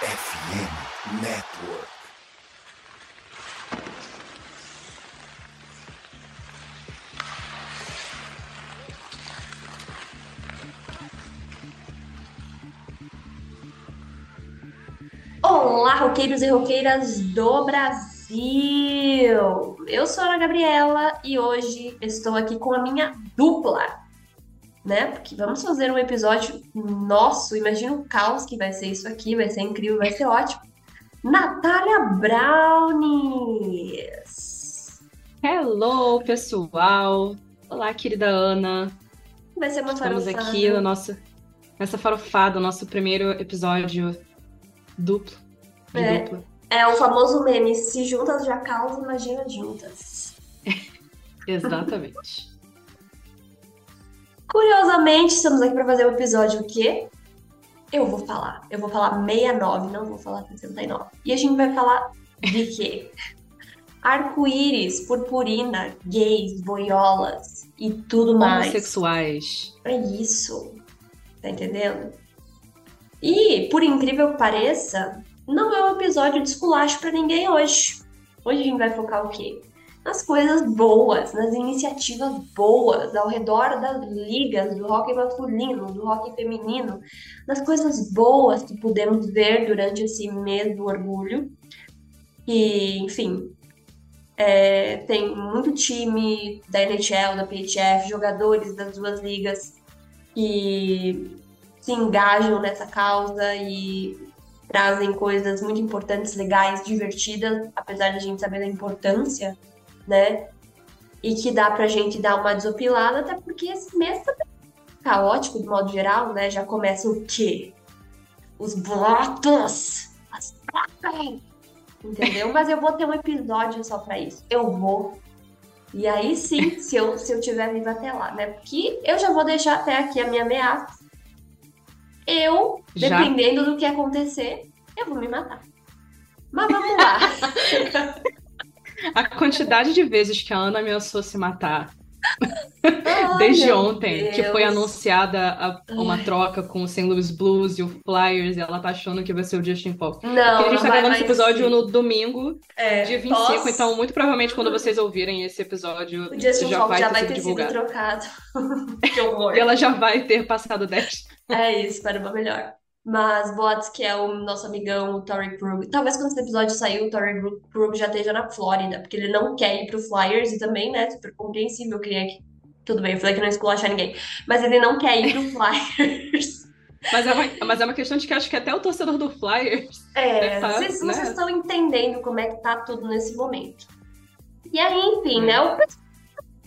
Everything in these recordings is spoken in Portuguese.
FM Network. Olá, roqueiros e roqueiras do Brasil! Eu sou a Ana Gabriela e hoje estou aqui com a minha dupla, né? Porque vamos fazer um episódio nosso. Imagina o caos que vai ser isso aqui, vai ser incrível, vai ser ótimo. Natália Brownies! Hello, pessoal! Olá, querida Ana. Vai ser uma Estamos farofada. aqui no nosso, nessa farofada, nosso primeiro episódio duplo. É. É o famoso meme, se juntas já causa, imagina juntas. Exatamente. Curiosamente, estamos aqui para fazer o episódio o quê? Eu vou falar. Eu vou falar 69, não vou falar 69. E a gente vai falar de quê? Arco-íris, purpurina, gays, boiolas e tudo mais. Homossexuais. É isso. Tá entendendo? E, por incrível que pareça, não é um episódio de esculacho pra ninguém hoje. Hoje a gente vai focar o quê? Nas coisas boas, nas iniciativas boas ao redor das ligas do hockey masculino, do hockey feminino, nas coisas boas que pudemos ver durante esse mês do orgulho. E, enfim, é, tem muito time da NHL, da PHF, jogadores das duas ligas que se engajam nessa causa e trazem coisas muito importantes, legais, divertidas, apesar de a gente saber da importância, né? E que dá pra gente dar uma desopilada, até porque esse mês tá caótico de modo geral, né? Já começa o quê? Os blocos! As placas! Entendeu? Mas eu vou ter um episódio só pra isso. Eu vou. E aí sim, se eu, se eu tiver viva até lá, né? Porque eu já vou deixar até aqui a minha ameaça. Eu, Já? dependendo do que acontecer, eu vou me matar. Mas vamos lá. A quantidade de vezes que a Ana ameaçou se matar Ai, desde ontem, que foi Deus. anunciada a- uma troca com o St. Louis Blues e o Flyers, e ela tá achando que vai ser o Justin Falk. Não, Porque a gente tá gravando esse episódio ser. no domingo, É, dia 25, posso- então muito provavelmente quando vocês ouvirem esse episódio, O Justin já Falk vai já vai sido ter sido divulgado. trocado. que horror. E ela já vai ter passado 10. É isso, para uma melhor. Mas boatos que é o nosso amigão, o Torrey Krug. Talvez quando esse episódio sair, o Torrey Krug- já esteja na Flórida, porque ele não quer ir pro Flyers e também, né, super compreensível, eu queria que... Tudo bem, eu falei que não esculachar ninguém. Mas ele não quer ir pro Flyers. Mas é, uma, mas é uma questão de que acho que até o torcedor do Flyers. É, Tá, vocês, né? vocês estão entendendo como é que tá tudo nesse momento. E aí, enfim, Hum. né, o pessoal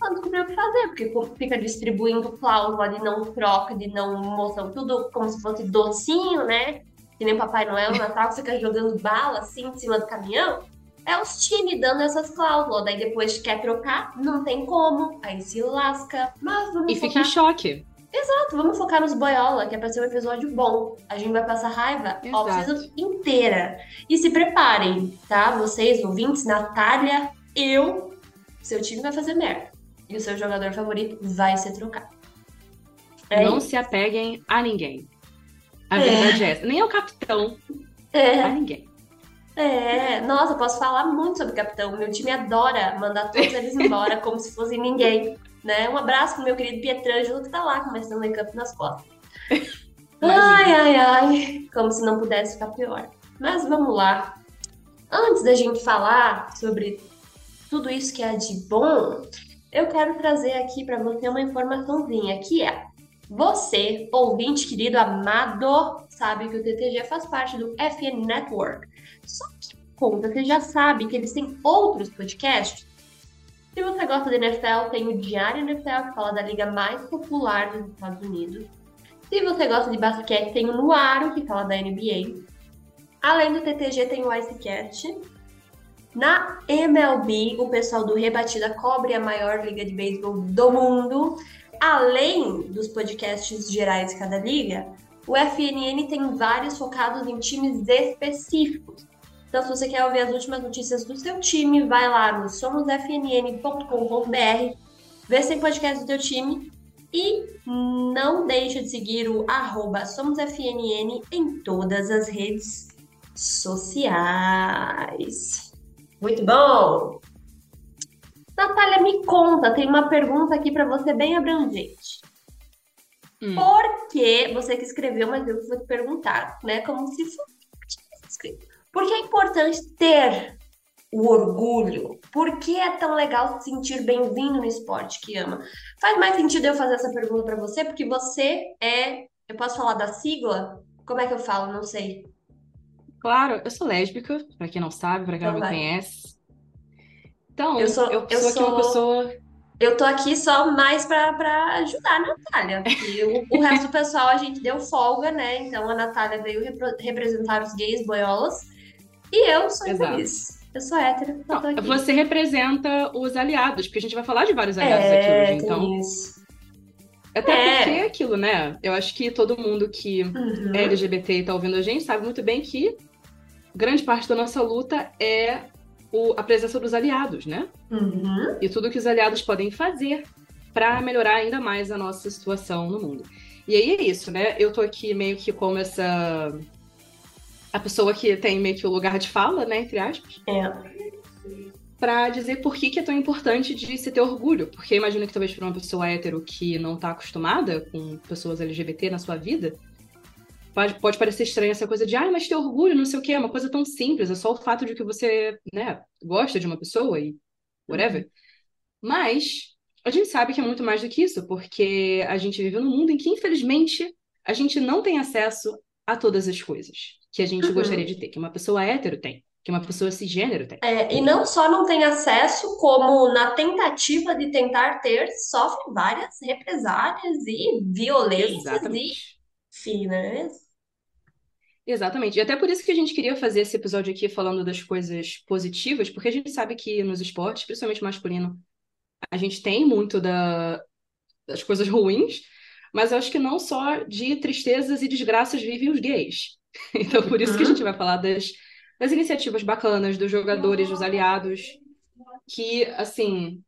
não descobriu o que fazer, porque fica distribuindo cláusula de não troca, de não moção, tudo como se fosse docinho, né? Que nem Papai Noel no Natal, que fica jogando bala assim em cima do caminhão. É os times dando essas cláusulas. Daí depois quer trocar, não tem como. Aí se lasca. Mas vamos E fica focar em choque. Exato, vamos focar nos boiola, que é pra ser um episódio bom. A gente vai passar raiva a off-season inteira. E se preparem, tá? Vocês, ouvintes, Natália, eu, seu time vai fazer merda. E o seu jogador favorito vai ser trocado. É não isso. se apeguem a ninguém. A É. verdade é essa. Nem ao capitão, a É, ninguém. é. Nossa, eu posso falar muito sobre o capitão. Meu time adora mandar todos eles embora como se fossem ninguém. Né? Um abraço pro meu querido Pietrangelo, que tá lá com uma Stanley Cup nas costas. Ai, ai, ai. Como se não pudesse ficar pior. Mas vamos lá. Antes da gente falar sobre tudo isso que é de bom, eu quero trazer aqui para você uma informaçãozinha que é você, ouvinte querido, amado, sabe que o TTG faz parte do FN Network. Só que conta, você já sabe que eles têm outros podcasts. Se você gosta de NFL, tem o Diário NFL, que fala da liga mais popular dos Estados Unidos. Se você gosta de basquete, tem o Nuaro, que fala da NBA. Além do TTG, tem o Icecast. Na MLB, o pessoal do Rebatida cobre a maior liga de beisebol do mundo. Além dos podcasts gerais de cada liga, o FNN tem vários focados em times específicos. Então, se você quer ouvir as últimas notícias do seu time, vai lá no somosfnn.com.br, vê se tem podcast do teu time e não deixa de seguir o arroba SomosFNN em todas as redes sociais. Muito bom! Natália, me conta, tem uma pergunta aqui para você bem abrangente. Hum. Por que você que escreveu, mas eu vou te perguntar, né? Como se fosse. Por que é importante ter o orgulho? Por que é tão legal se sentir bem-vindo no esporte que ama? Faz mais sentido eu fazer essa pergunta para você, porque você é. Eu posso falar da sigla? Como é que eu falo? Não sei. Claro, eu sou lésbica, para quem não sabe, para quem não me conhece. Então, eu sou, eu, eu sou, sou... uma pessoa. Eu tô aqui só mais para ajudar a Natália. E o, o, resto do pessoal a gente deu folga, né? Então a Natália veio representar os gays boiolas. E eu sou Exato. feliz. Eu sou hétero. Não, você representa os aliados, porque a gente vai falar de vários aliados é, aqui hoje. Então. Isso. Até é. porque é aquilo, né? Eu acho que todo mundo que uhum. é LGBT e tá ouvindo a gente sabe muito bem que grande parte da nossa luta é o, a presença dos aliados, né? Uhum. E tudo que os aliados podem fazer para melhorar ainda mais a nossa situação no mundo. E aí é isso, né? Eu tô aqui meio que como essa. A pessoa que tem meio que o lugar de fala, né? Entre aspas. É. Pra dizer por que, que é tão importante de se ter orgulho. Porque imagino que talvez para uma pessoa hétero que não tá acostumada com pessoas LGBT na sua vida, pode, pode parecer estranha essa coisa de, ah, mas ter orgulho, não sei o quê, é uma coisa tão simples, é só o fato de que você, né, gosta de uma pessoa e whatever. Mas a gente sabe que é muito mais do que isso, porque a gente vive num mundo em que, infelizmente, a gente não tem acesso a todas as coisas que a gente uhum. gostaria de ter, que uma pessoa hétero tem, que uma pessoa cisgênero tem. É, e não só não tem acesso, como na tentativa de tentar ter, sofre várias represálias e violências Exatamente. e finas. Exatamente. E até por isso que a gente queria fazer esse episódio aqui falando das coisas positivas, porque a gente sabe que nos esportes, principalmente masculino, a gente tem muito da, das coisas ruins, mas eu acho que não só de tristezas e desgraças vivem os gays. Então, por isso que a gente vai falar das, das iniciativas bacanas, dos jogadores, dos aliados, que, assim,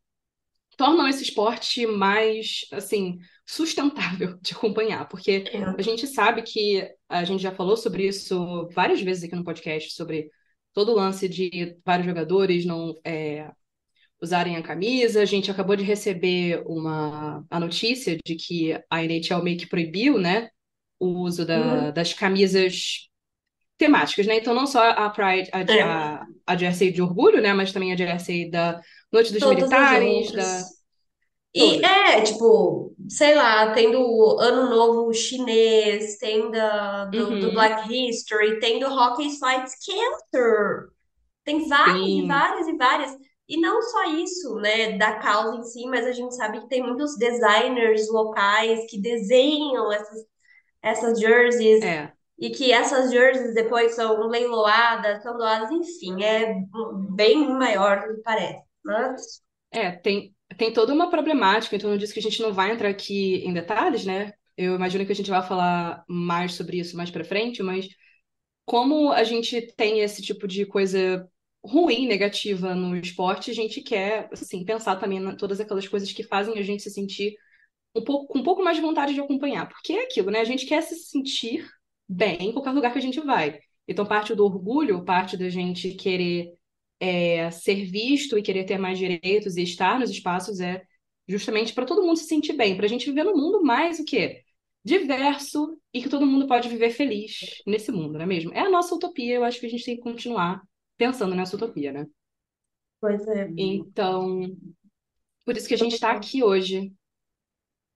tornam esse esporte mais, assim, sustentável de acompanhar, porque é. a gente sabe que a gente já falou sobre isso várias vezes aqui no podcast, sobre todo o lance de vários jogadores não é, usarem a camisa. A gente acabou de receber uma a notícia de que a NHL meio que proibiu, né, o uso da, uhum. das camisas temáticas, né? Então não só a Pride, a, é. a, a jersey de orgulho, né, mas também a jersey da Noite dos Todas Militares, da e é, tipo, sei lá, tem do Ano Novo Chinês, tem da, do, do uhum. Black History, tem do Hockey Fights Cancer. Tem várias e várias e várias. E não só isso, né, da causa em si, mas a gente sabe que tem muitos designers locais que desenham essas, essas jerseys. É. E que essas jerseys depois são leiloadas, são doadas, enfim, é bem maior do que parece. Mas... É, tem, tem toda uma problemática em torno disso que a gente não vai entrar aqui em detalhes, né? Eu imagino que a gente vai falar mais sobre isso mais para frente, mas como a gente tem esse tipo de coisa ruim, negativa no esporte, a gente quer, assim, pensar também em todas aquelas coisas que fazem a gente se sentir um pouco, com um pouco mais de vontade de acompanhar. Porque é aquilo, né? A gente quer se sentir bem em qualquer lugar que a gente vai. Então, parte do orgulho, parte da gente querer é, ser visto e querer ter mais direitos e estar nos espaços é justamente para todo mundo se sentir bem, para a gente viver num mundo mais o quê? Diverso e que todo mundo pode viver feliz nesse mundo, não é mesmo? É a nossa utopia, eu acho que a gente tem que continuar pensando nessa utopia, né? Pois é. Então, por isso que a gente está aqui hoje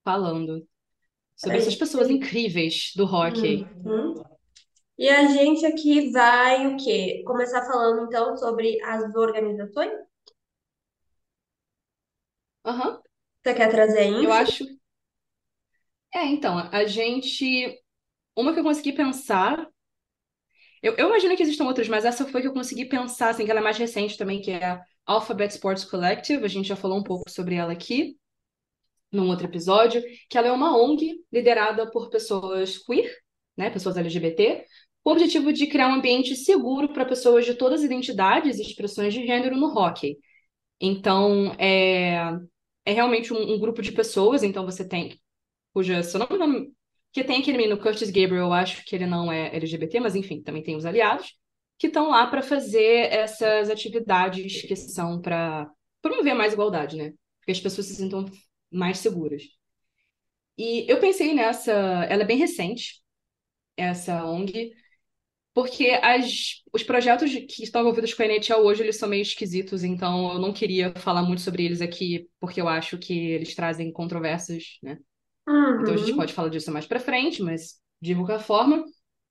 falando sobre essas pessoas incríveis do hockey. Uhum. E a gente aqui vai o quê? Começar falando então sobre as organizações? Aham, Você quer trazer a eu acho. É, então, a gente. Uma que eu consegui pensar. Eu, eu imagino que existam outras, mas essa foi que eu consegui pensar, assim, que ela é mais recente também, que é a Alphabet Sports Collective. A gente já falou um pouco sobre ela aqui, num outro episódio, que ela é uma ONG liderada por pessoas queer, né, pessoas LGBT, com o objetivo de criar um ambiente seguro para pessoas de todas as identidades e expressões de gênero no hockey. Então, é, é realmente um, um grupo de pessoas, então você tem, cuja, se eu não me engano, que tem aquele menino Curtis Gabriel, eu acho que ele não é LGBT, mas enfim, também tem os aliados. que estão lá para fazer essas atividades que são para promover mais igualdade, né? Que as pessoas se sintam mais seguras. E eu pensei nessa, ela é bem recente, essa ONG, porque as, os projetos que estão envolvidos com a NHL hoje, eles são meio esquisitos, então eu não queria falar muito sobre eles aqui, porque eu acho que eles trazem controvérsias, né? Uhum. Então a gente pode falar disso mais pra frente, mas de qualquer forma,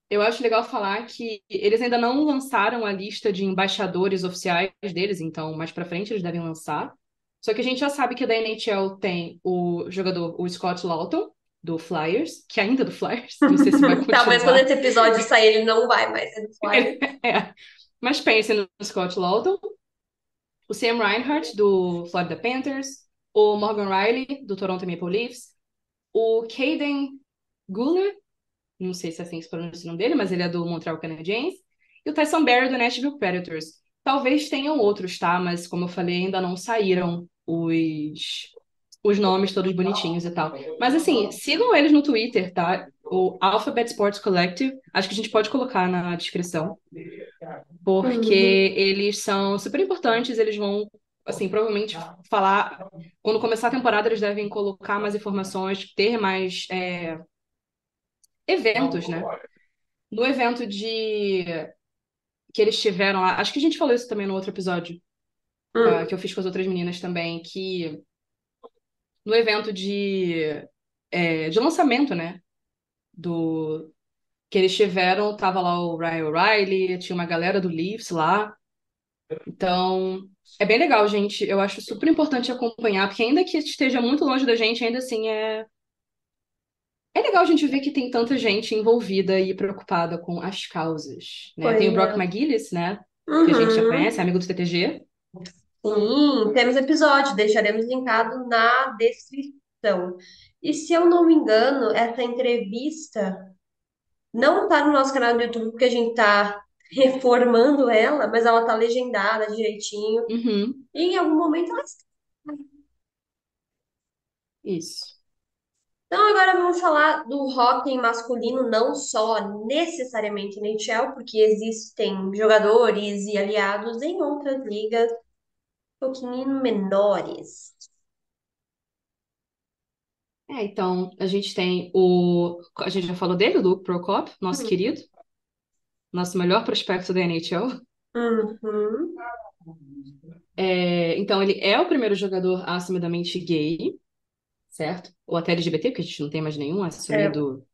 eu acho legal falar que eles ainda não lançaram a lista de embaixadores oficiais deles, então mais pra frente eles devem lançar. Só que a gente já sabe que da NHL tem o jogador, o Scott Lawton, do Flyers, que ainda é do Flyers, não sei se vai continuar. Talvez quando esse episódio sair ele não vai mais ser do Flyers. é. Mas pense no Scott Lawton, o Sam Reinhart, do Florida Panthers, o Morgan Riley, do Toronto Maple Leafs, o Caden Guller, não sei se é assim que se pronuncia o nome dele, mas ele é do Montreal Canadiens, e o Tyson Barry, do Nashville Predators. Talvez tenham outros, tá? Mas, como eu falei, ainda não saíram os os nomes todos bonitinhos e tal. Mas assim, sigam eles no Twitter, tá? O Alphabet Sports Collective, acho que a gente pode colocar na descrição. Porque Uhum. eles são super importantes, eles vão, assim, provavelmente falar. Quando começar a temporada, eles devem colocar mais informações, ter mais é, eventos, né? No evento de que eles tiveram lá, acho que a gente falou isso também no outro episódio, Hum. ah, que eu fiz com as outras meninas também, que no evento de, é, de lançamento, né? Do que eles tiveram, tava lá o Ryan O'Reilly, tinha uma galera do Leafs lá. Então, é bem legal, gente. Eu acho super importante acompanhar, porque ainda que esteja muito longe da gente, ainda assim é. É legal a gente ver que tem tanta gente envolvida e preocupada com as causas, né? Tem o Brock é. McGillis, né? Que a gente já Uhum. conhece, amigo do TTG. Sim, temos episódio, deixaremos linkado na descrição. E se eu não me engano, essa entrevista não tá no nosso canal do YouTube, porque a gente tá reformando ela, mas ela tá legendada direitinho. Uhum, E em algum momento ela está. isso. Então agora vamos falar do hóquei masculino, não só necessariamente na NHL, porque existem jogadores e aliados em outras ligas pouquinho menores. É, então, a gente tem o. A gente já falou dele, o Luke Prokop, nosso Hum. querido, nosso melhor prospecto da NHL. Uhum. É, então, ele é o primeiro jogador assumidamente gay, certo? Ou até LGBT, porque a gente não tem mais nenhum assumido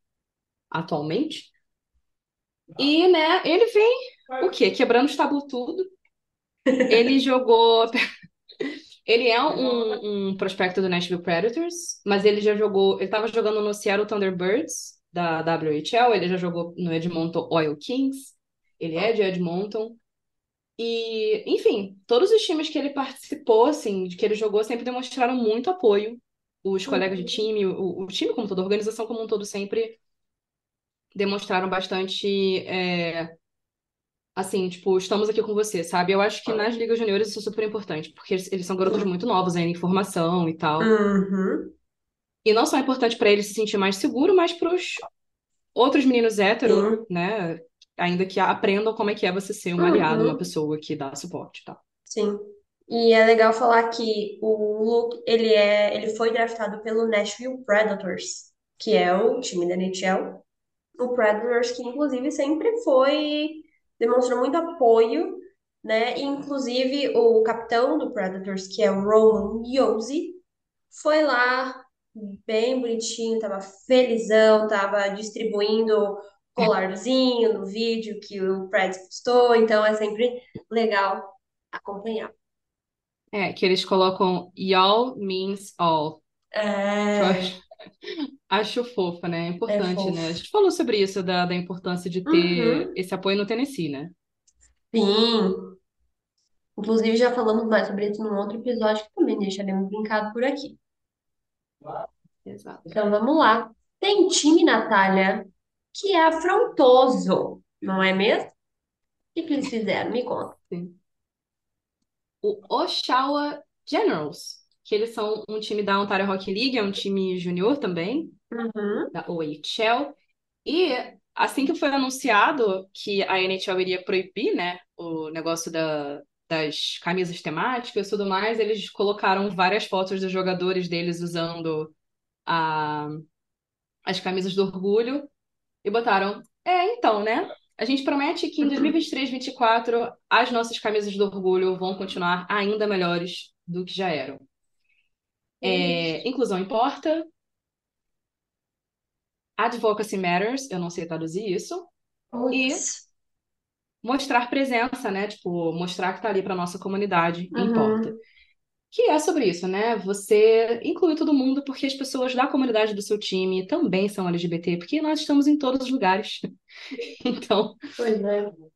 atualmente. E, né, ele vem, o quê? Quebrando os tabu tudo. Ele jogou. Ele é um, um prospecto do Nashville Predators, mas ele já jogou. Ele estava jogando no Seattle Thunderbirds, da WHL, ele já jogou no Edmonton Oil Kings, ele é de Edmonton. E, enfim, todos os times que ele participou, assim, que ele jogou, sempre demonstraram muito apoio. Os colegas de time, o, o time como todo, a organização como um todo, sempre demonstraram bastante, é, assim, tipo, estamos aqui com você, sabe? Eu acho que nas ligas juniores isso é super importante, porque eles, eles são garotos muito novos ainda em formação e tal. Uhum. E não só é importante para ele se sentir mais seguro, mas para os outros meninos héteros, Sim. né? Ainda que aprendam como é que é você ser um Uhum. aliado, uma pessoa que dá suporte, tá? Sim. E é legal falar que o Luke, ele é, ele foi draftado pelo Nashville Predators, que é o time da NHL. O Predators que inclusive sempre foi demonstrou muito apoio, né? E, inclusive o capitão do Predators, que é o Roman Josi, foi lá bem bonitinho, tava felizão, tava distribuindo colarzinho no vídeo que o Preds postou, então é sempre legal acompanhar. É, que eles colocam y'all means all. É, acho, fofa, né? É é importante, né? A gente falou sobre isso, da, da importância de ter Uhum. esse apoio no Tennessee, né? Sim. Inclusive já falamos mais sobre isso num outro episódio que também deixaremos brincado por aqui. Exato. Então vamos lá. Tem time, Natália, que é afrontoso, não é mesmo? O que que eles fizeram? Me conta. Sim. O Oshawa Generals, que eles são um time da Ontario Hockey League, é um time junior também, Uhum. da OHL. E assim que foi anunciado que a NHL iria proibir, né, o negócio da, das camisas temáticas e tudo mais, eles colocaram várias fotos dos jogadores deles usando a, as camisas do orgulho e botaram, é, então, né? A gente promete que em 2023, 2024, as nossas camisas do orgulho vão continuar ainda melhores do que já eram. É, inclusão importa. Advocacy matters, eu não sei traduzir isso. E mostrar presença, né? Tipo, mostrar que tá ali para nossa comunidade Uhum. importa. Que é sobre isso, né? Você inclui todo mundo porque as pessoas da comunidade do seu time também são LGBT, porque nós estamos em todos os lugares. Então, Pois é.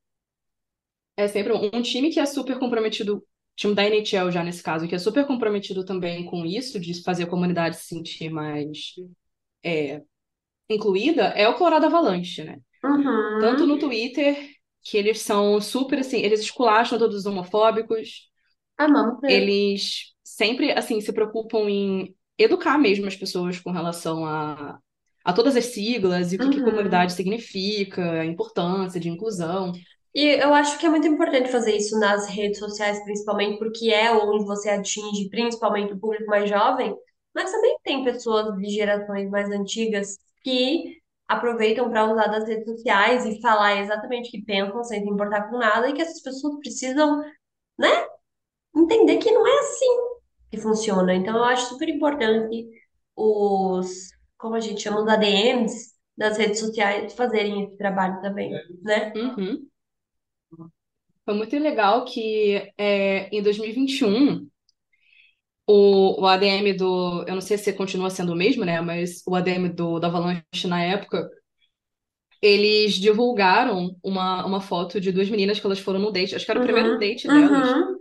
é sempre um, um time que é super comprometido, time da NHL já nesse caso, que é super comprometido também com isso, de fazer a comunidade se sentir mais é, incluída, é o Colorado Avalanche, né? Uhum. Tanto no Twitter, que eles são super assim, eles esculacham todos os homofóbicos, Amamos eles sempre assim se preocupam em educar mesmo as pessoas com relação a, a todas as siglas e o que, que Uhum. comunidade significa, a importância de inclusão. E eu acho que é muito importante fazer isso nas redes sociais, principalmente, porque é onde você atinge principalmente o público mais jovem, mas também tem pessoas de gerações mais antigas que aproveitam para usar das redes sociais e falar exatamente o que pensam, sem se importar com nada, e que essas pessoas precisam, né, entender que não é assim que funciona. Então, eu acho super importante os, como a gente chama, os ADMs das redes sociais fazerem esse trabalho também, né? Uhum. Foi muito legal que é, em 2021 o, o ADM do. Eu não sei se continua sendo o mesmo, né? Mas o ADM do, da Avalanche na época, eles divulgaram uma, uma foto de duas meninas que elas foram no date. Acho que era o primeiro Uhum, date delas uhum.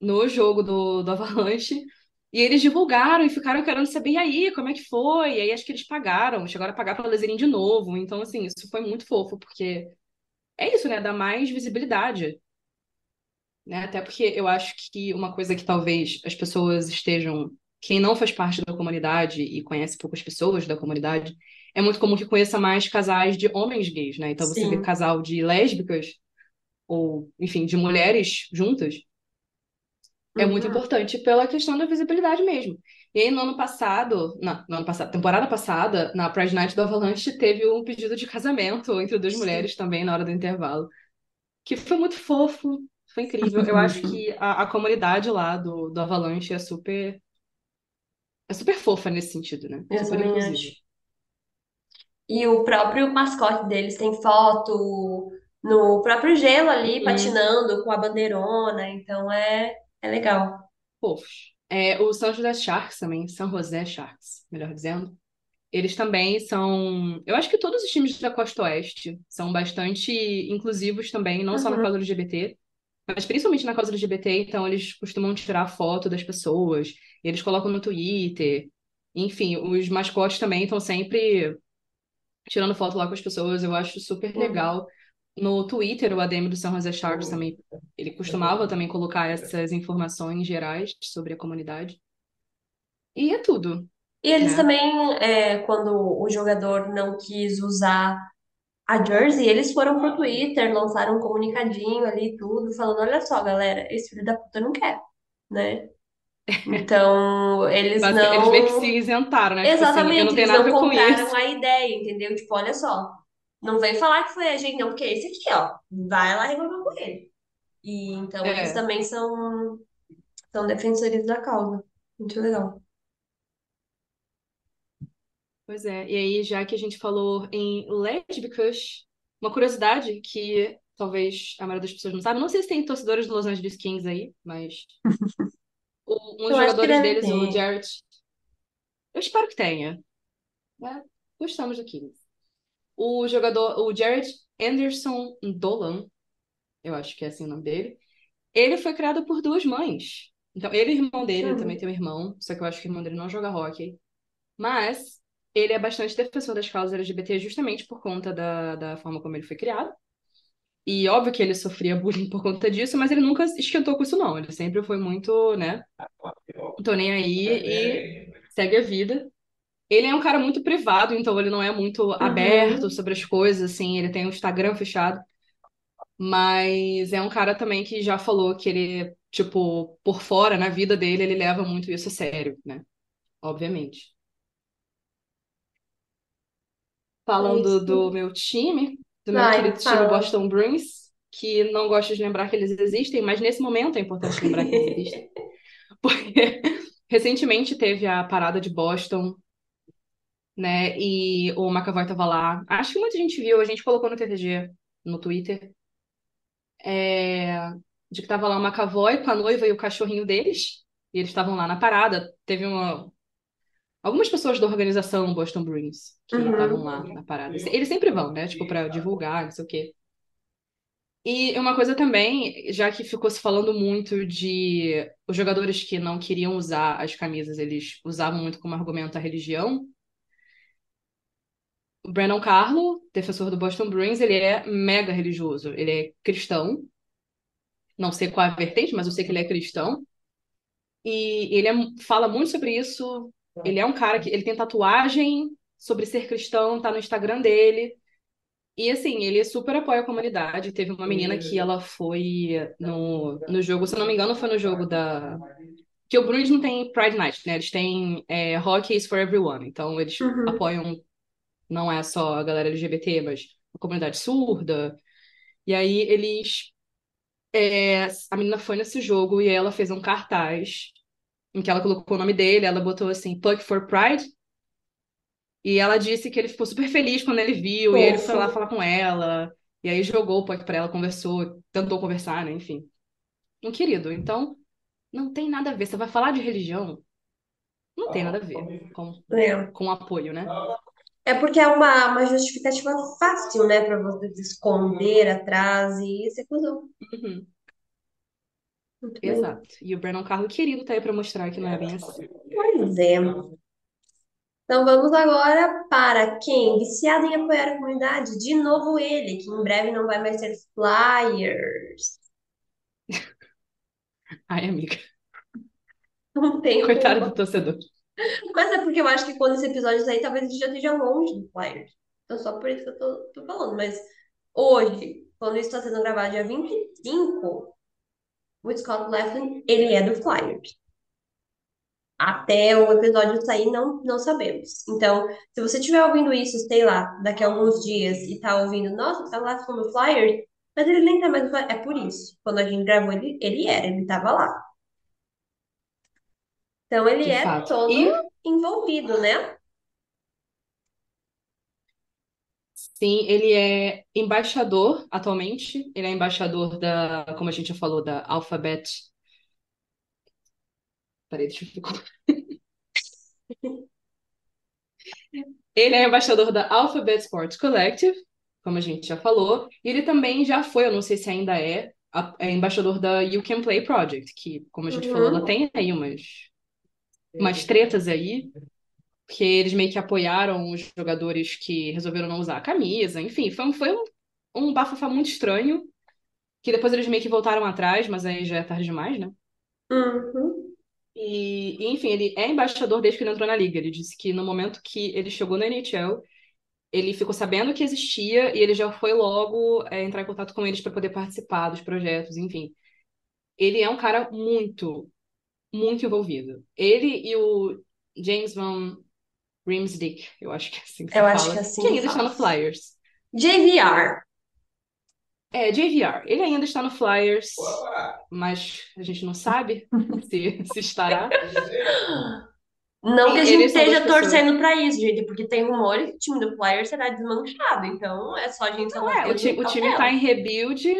no jogo do, do Avalanche. E eles divulgaram e ficaram querendo saber, e aí, como é que foi? E aí acho que eles pagaram, chegaram a pagar para elas irem de novo. Então, assim, isso foi muito fofo, porque é isso, né? Dá mais visibilidade né? Até porque eu acho que uma coisa que talvez as pessoas estejam, quem não faz parte da comunidade e conhece poucas pessoas da comunidade, é muito comum que conheça mais casais de homens gays, né? Então você vê Sim. casal de lésbicas ou, enfim, de mulheres juntas, é muito Uhum. importante pela questão da visibilidade mesmo. E aí, no ano passado, na, no ano passado, temporada passada, na Pride Night do Avalanche, teve um pedido de casamento entre duas Sim. mulheres também na hora do intervalo, que foi muito fofo, foi incrível. Eu acho que a, a comunidade lá do, do Avalanche é super, é super fofa nesse sentido, né? Eu Super inclusiva. E o próprio mascote deles tem foto no próprio gelo ali, Uhum. patinando com a bandeirona, então é, é legal. Fofos. É, o São José Sharks também, São José Sharks, melhor dizendo. Eles também são. Eu acho que todos os times da Costa Oeste são bastante inclusivos também, não só na Uhum. causa LGBT, mas principalmente na causa LGBT. Então, eles costumam tirar foto das pessoas, eles colocam no Twitter. Enfim, os mascotes também estão sempre tirando foto lá com as pessoas. Eu acho super Uhum. legal. No Twitter, o ADM do São José Sharks também, ele costumava também colocar essas informações gerais sobre a comunidade. E é tudo, E eles né? também, é, quando o jogador não quis usar a jersey, eles foram pro Twitter, lançaram um comunicadinho ali, tudo, falando: olha só, galera, esse filho da puta não quer, né? Então, eles Basic- Eles meio que não. se isentaram, né? Tipo assim, Exatamente, não tenho eles não compraram a ideia, entendeu? Tipo, olha só, não vem falar que foi a gente, não, porque esse aqui, ó, vai lá reclamar com ele. E então eles É, também são, são defensores da causa. Muito legal. Pois é. E aí, já que a gente falou em lésbicas, uma curiosidade que talvez a maioria das pessoas não sabe, não sei se tem torcedores do Los Angeles Kings aí, mas o- um dos jogadores deles, o ter. Jarrett, eu espero que tenha, né? Gostamos do Kings. O jogador, o Jared Anderson Dolan, eu acho que é assim o nome dele, ele foi criado por duas mães. Então, ele e o irmão dele, ele também Hum. tem um irmão, só que eu acho que o irmão dele não joga hóquei. Mas ele é bastante defensor das causas LGBT justamente por conta da, da forma como ele foi criado. E óbvio que ele sofria bullying por conta disso, mas ele nunca esquentou com isso, não. Ele sempre foi muito, né? Tô nem aí e segue a vida. Ele é um cara muito privado, então ele não é muito aberto sobre as coisas, assim, ele tem um Instagram fechado. Mas é um cara também que já falou que ele, tipo, por fora, na vida dele, ele leva muito isso a sério, né? Obviamente. Falando Isso. do meu time, do meu Vai, querido time fala. Boston Bruins, que não gosto de lembrar que eles existem, mas nesse momento é importante lembrar que eles existem. Porque recentemente teve a parada de Boston, né? E o McAvoy tava lá. Acho que muita gente viu, a gente colocou no TTG, no Twitter, é, de que tava lá o McAvoy com a noiva e o cachorrinho deles, e eles estavam lá na parada. Teve uma. Algumas pessoas da organização Boston Bruins que Uhum. estavam lá na parada. Eles sempre vão, né? Tipo, pra divulgar, não sei o quê. E uma coisa também, já que ficou se falando muito de os jogadores que não queriam usar as camisas, eles usavam muito como argumento a religião. O Brandon Carlo, defensor do Boston Bruins, ele é mega religioso. Ele é cristão. Não sei qual a vertente, mas eu sei que ele é cristão. E ele é- fala muito sobre isso. Ele é um cara que ele tem tatuagem sobre ser cristão, tá no Instagram dele. E assim, ele super apoia a comunidade. Teve uma menina que ela foi no, no jogo, se eu não me engano, foi no jogo da. Que o Bruins não tem Pride Night, né? Eles têm é, Hockey is for Everyone. Então eles Uhum. apoiam, não é só a galera LGBT, mas a comunidade surda. E aí eles. é, a menina foi nesse jogo e ela fez um cartaz em que ela colocou o nome dele, ela botou assim, Puck for Pride. E ela disse que ele ficou super feliz quando ele viu, e ele foi lá falar com ela, e aí jogou o puck pra ela, conversou, tentou conversar, né? Enfim. Um querido. Então, não tem nada a ver. Você vai falar de religião? Não tem nada a ver com, É. com apoio, né? É porque é uma, uma justificativa fácil, né, pra você se esconder atrás e ser cuzão. Uhum, Muito bem. exato. E o Brandon Carlo querido tá aí pra mostrar que não é bem assim. Pois é. Então vamos agora para quem? Viciado em apoiar a comunidade. De novo ele, que em breve não vai mais ser Flyers. Ai, amiga. Não tem Coitado como. do torcedor. Mas é porque eu acho que quando esse episódio sair, talvez ele já esteja longe do Flyers. Então só por isso que eu tô, tô falando. Mas hoje, quando isso está sendo gravado dia 25, o Scott Leflin, ele é do Flyers. Até o episódio sair, não, não sabemos. Então, se você estiver ouvindo isso, sei lá, daqui a alguns dias e tá ouvindo, nossa, tá lá no Flyers, mas ele nem tá mais no Flyers. É por isso. Quando a gente gravou, ele, ele era, ele tava lá. Então, ele De é fato. todo E envolvido, né? Sim, ele é embaixador atualmente. Ele é embaixador da, como a gente já falou, da Alphabet. Peraí, deixa eu ficar. Ele é embaixador da Alphabet Sports Collective, como a gente já falou. E ele também já foi, eu não sei se ainda é, a- é embaixador da You Can Play Project, que, como a gente falou, ela Uhum. tem aí umas, umas tretas aí, porque eles meio que apoiaram os jogadores que resolveram não usar a camisa. Enfim, foi um, foi um, um bafafá muito estranho, que depois eles meio que voltaram atrás, mas aí já é tarde demais, né? Uhum. E, e, enfim, ele é embaixador desde que ele entrou na liga. Ele disse que no momento que ele chegou na NHL, ele ficou sabendo que existia e ele já foi logo é, entrar em contato com eles para poder participar dos projetos, enfim. Ele é um cara muito, muito envolvido. Ele e o James Van Riemsdyk, eu acho que é assim que Eu se acho fala, que é assim que que ainda está no. Flyers. JVR. É, JVR. Ele ainda está no Flyers, mas a gente não sabe se, se estará. Não que a gente esteja torcendo pra isso, gente, porque tem rumores que o time do Flyers será desmanchado. Então é só a gente Não é, o, ti- o time cautela. tá em rebuild,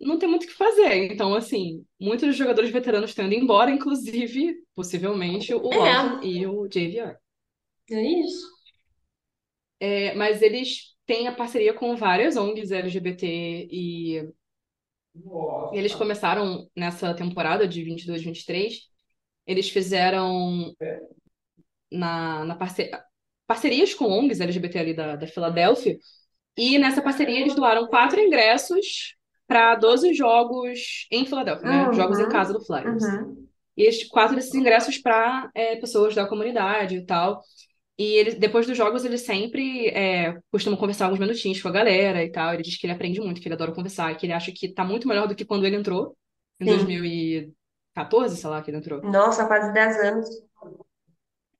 não tem muito o que fazer. Então, assim, muitos dos jogadores veteranos estão indo embora, inclusive, possivelmente, o É. Alton e o JVR. É isso. É, mas eles têm a parceria com várias ONGs LGBT e eles começaram nessa temporada de 22, 23, eles fizeram na, na parce- parcerias com ONGs LGBT ali da, da Filadélfia, e nessa parceria eles doaram quatro ingressos para 12 jogos em Filadélfia, né? Jogos em casa do Flyers. Uhum. E esses quatro desses ingressos para pessoas da comunidade e tal. E ele, depois dos jogos, ele sempre é, costuma conversar alguns minutinhos com a galera e tal. Ele diz que ele aprende muito, que ele adora conversar, que ele acha que tá muito melhor do que quando ele entrou, em Sim. 2014, sei lá, que ele entrou. Nossa, quase 10 anos.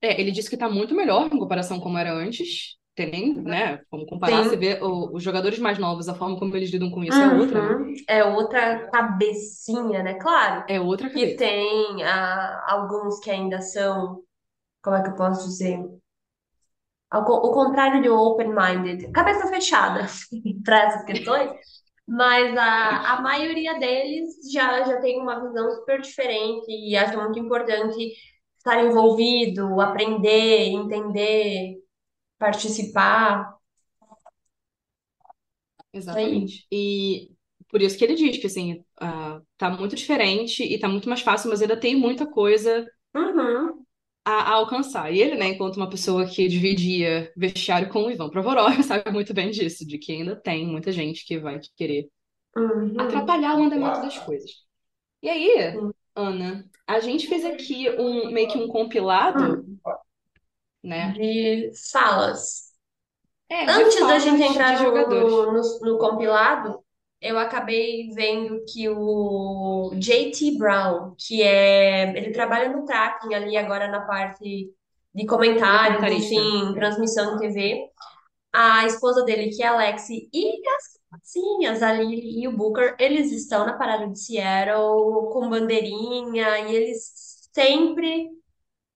É, ele disse que tá muito melhor em comparação como era antes. Tem né? Como comparar, Sim. você vê o- os jogadores mais novos, a forma como eles lidam com isso é outra, né? Uhum. É outra cabecinha, né? Claro É outra que cabeça. tem ah, alguns que ainda são, como é que eu posso dizer? O contrário de open-minded, cabeça fechada para essas questões, mas a, a maioria deles já, já tem uma visão super diferente e acha muito importante estar envolvido, aprender, entender, participar. Exatamente. E por isso que ele diz que, assim, ah, tá muito diferente e tá muito mais fácil, mas ainda tem muita coisa Uhum. A, a alcançar. E ele, né, enquanto uma pessoa que dividia vestiário com o Ivan Provorov, sabe muito bem disso, de que ainda tem muita gente que vai querer Uhum. atrapalhar o andamento das coisas. E aí, Sim. Ana, a gente fez aqui um meio que um compilado, Hum. né? De salas. É, Antes da gente de entrar no, no, no compilado, eu acabei vendo que o JT Brown, que é. Ele trabalha no tracking ali agora na parte de comentarista. enfim, transmissão de TV. A esposa dele, que é a Lexi, e as criancinhas, a Lily e o Booker, eles estão na parada de Seattle com bandeirinha e eles sempre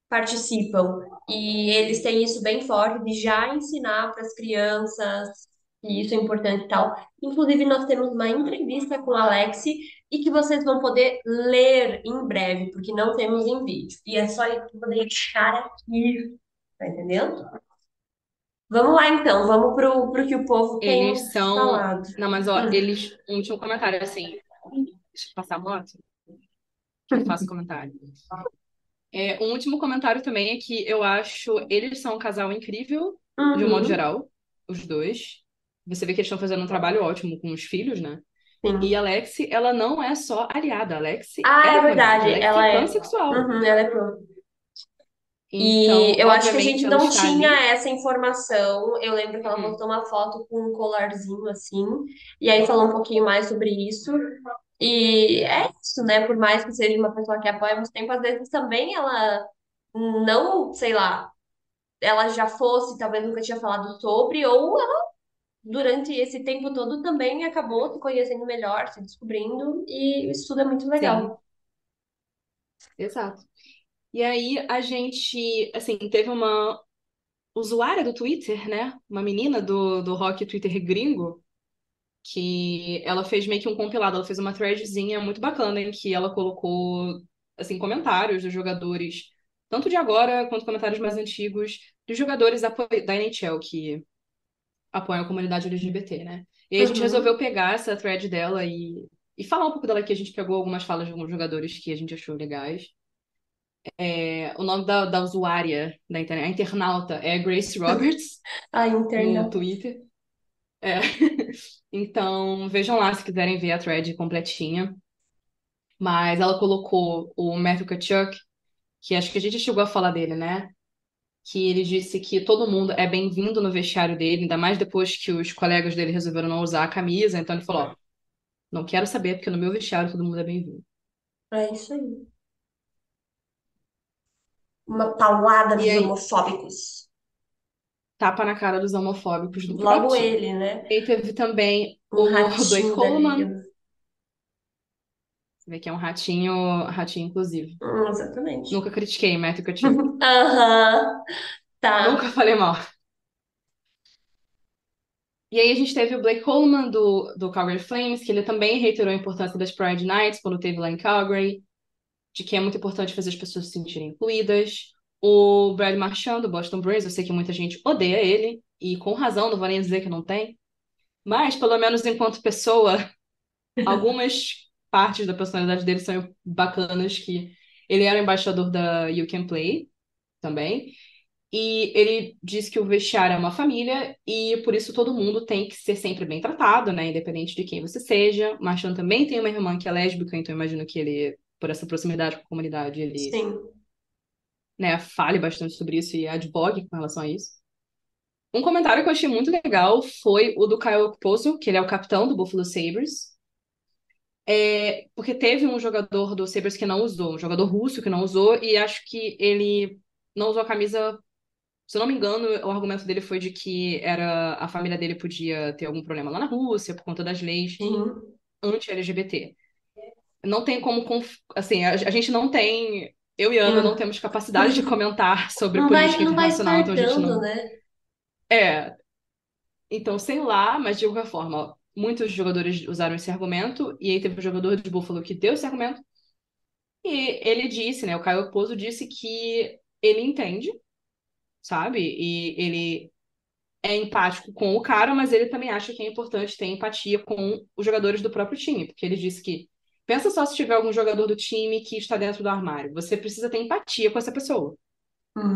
participam. E eles têm isso bem forte de já ensinar para as crianças, e isso é importante e tal. Inclusive, nós temos uma entrevista com a Alexi e que vocês vão poder ler em breve, porque não temos em vídeo. E é só eu poder deixar aqui, tá entendendo? Vamos lá então, vamos pro, pro que o povo tem Eles são. falado. Não, mas ó, Hum. eles. Um último comentário, assim. Deixa eu passar a moto. Eu faço comentário. É, um último comentário também é que eu acho eles são um casal incrível, de um modo Uhum, geral, os dois. Você vê que eles estão fazendo um trabalho ótimo com os filhos, né? E sim. a Lexi, ela não é só aliada, a Lexi Ah, é é verdade, Lexi ela é é. pansexual. Uhum, ela é pro. Então, E eu acho que a gente não tinha ali. essa informação. Eu lembro que ela Uhum. postou uma foto com um colarzinho assim, e aí falou um pouquinho mais sobre isso. E é isso, né? Por mais que seja uma pessoa que apoia muito tempo, às vezes também ela não, sei lá, ela já fosse, talvez nunca tinha falado sobre, ou ela, durante esse tempo todo, também acabou se conhecendo melhor, se descobrindo, e isso tudo é muito Sim, legal. exato. E aí a gente, assim, teve uma usuária do Twitter, né? Uma menina do, do rock Twitter gringo, que ela fez meio que um compilado, ela fez uma threadzinha muito bacana em que ela colocou, assim, comentários dos jogadores, tanto de agora quanto comentários mais antigos, dos jogadores da, da NHL que apoiam a comunidade LGBT, né? E aí a gente Uhum. resolveu pegar essa thread dela e, e falar um pouco dela aqui. A gente pegou algumas falas de alguns jogadores que a gente achou legais. É, o nome da, da usuária da internet, a internauta, é Grace Roberts, A no internet. Twitter. É. Então, vejam lá se quiserem ver a thread completinha. Mas ela colocou o Matthew Tkachuk, que acho que a gente chegou a falar dele, né? Que ele disse que todo mundo é bem-vindo no vestiário dele, ainda mais depois que os colegas dele resolveram não usar a camisa. Então ele falou: Ó, não quero saber, porque no meu vestiário todo mundo é bem-vindo. É isso aí. Uma paulada dos homofóbicos. tapa na cara dos homofóbicos do Logo próprio ele, né? E teve também Um o da Coleman. Você vê que é um ratinho, ratinho inclusive. Hum, exatamente. Nunca critiquei Matthew Tkachuk. Aham, tá. Nunca falei mal. E aí a gente teve o Blake Coleman do, do Calgary Flames, que ele também reiterou a importância das Pride Nights quando teve lá em Calgary, de que é muito importante fazer as pessoas se sentirem incluídas. O Brad Marchand do Boston Bruins, eu sei que muita gente odeia ele, e com razão, não vou nem dizer que não tem, mas pelo menos enquanto pessoa, algumas partes da personalidade dele são bacanas, que ele era embaixador da You Can Play também, e ele diz que o vestiário é uma família e por isso todo mundo tem que ser sempre bem tratado, né? Independente de quem você seja. O Marchand também tem uma irmã que é lésbica, então imagino que ele, por essa proximidade com a comunidade, ele Sim. né, fale bastante sobre isso e advogue com relação a isso. Um comentário que eu achei muito legal foi o do Kyle Okposo, que ele é o capitão do Buffalo Sabres. É, porque teve um jogador do Sabres que não usou, um jogador russo que não usou, e acho que ele não usou a camisa. Se eu não me engano, o argumento dele foi de que era a família dele podia ter algum problema lá na Rússia por conta das leis Uhum. anti-LGBT. Não tem como. conf- Assim, a, a gente não tem. Eu e Ana Hum. não temos capacidade de comentar sobre Não vai, política não vai internacional, então a gente não. né? É, então sei lá, mas de qualquer forma, muitos jogadores usaram esse argumento, e aí teve um jogador de Buffalo que deu esse argumento, e ele disse, né, o Caio Pozo disse que ele entende, sabe? E ele é empático com o cara, mas ele também acha que é importante ter empatia com os jogadores do próprio time, porque ele disse que pensa só se tiver algum jogador do time que está dentro do armário, você precisa ter empatia com essa pessoa.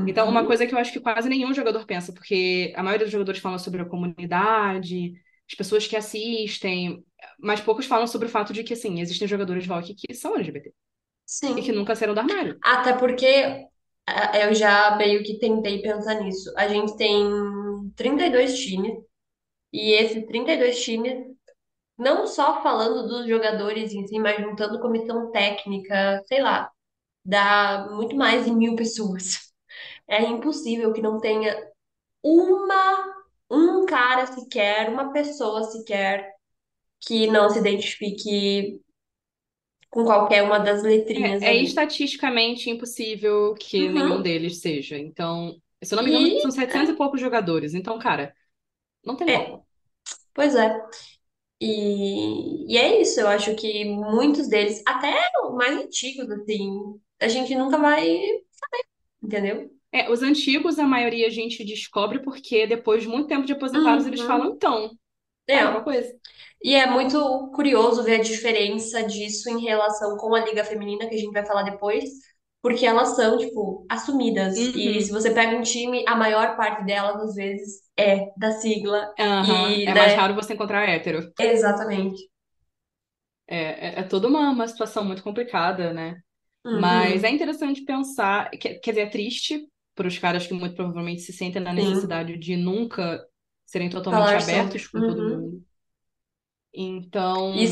Então, uma Uhum. coisa que eu acho que quase nenhum jogador pensa, porque a maioria dos jogadores fala sobre a comunidade, as pessoas que assistem, mas poucos falam sobre o fato de que, assim, existem jogadores de hockey que são LGBT e que Sim. nunca saíram do armário. Até porque ah, eu já meio que tentei pensar nisso. A gente tem 32 times, e esses 32 times, não só falando dos jogadores em si, mas juntando comissão técnica, sei lá, dá muito mais de mil pessoas. É impossível que não tenha uma, um cara sequer, uma pessoa sequer que não se identifique com qualquer uma das letrinhas É, é ali. estatisticamente impossível que nenhum Uhum. deles seja. Então, se eu não me engano, E são 700 e poucos jogadores. Então, cara, não tem é, como. pois é. E, e é isso, eu acho que muitos deles, até os mais antigos, assim, a gente nunca vai, entendeu? É, os antigos, a maioria a gente descobre porque depois de muito tempo de aposentados, eles falam, Uhum. então, É. sabe qual coisa? E é muito curioso ver a diferença disso em relação com a Liga Feminina, que a gente vai falar depois, porque elas são, tipo, assumidas. E se Uhum. você pega um time, a maior parte delas, às vezes, é da sigla. Aham. E, É mais raro você encontrar hétero. Exatamente. É, é, é toda uma, uma situação muito complicada, né? Mas é Uhum. interessante pensar, que- quer dizer, é triste para os caras que muito provavelmente se sentem na Sim. necessidade de nunca serem totalmente Falar sobre. abertos com todo Uhum. mundo. Então, E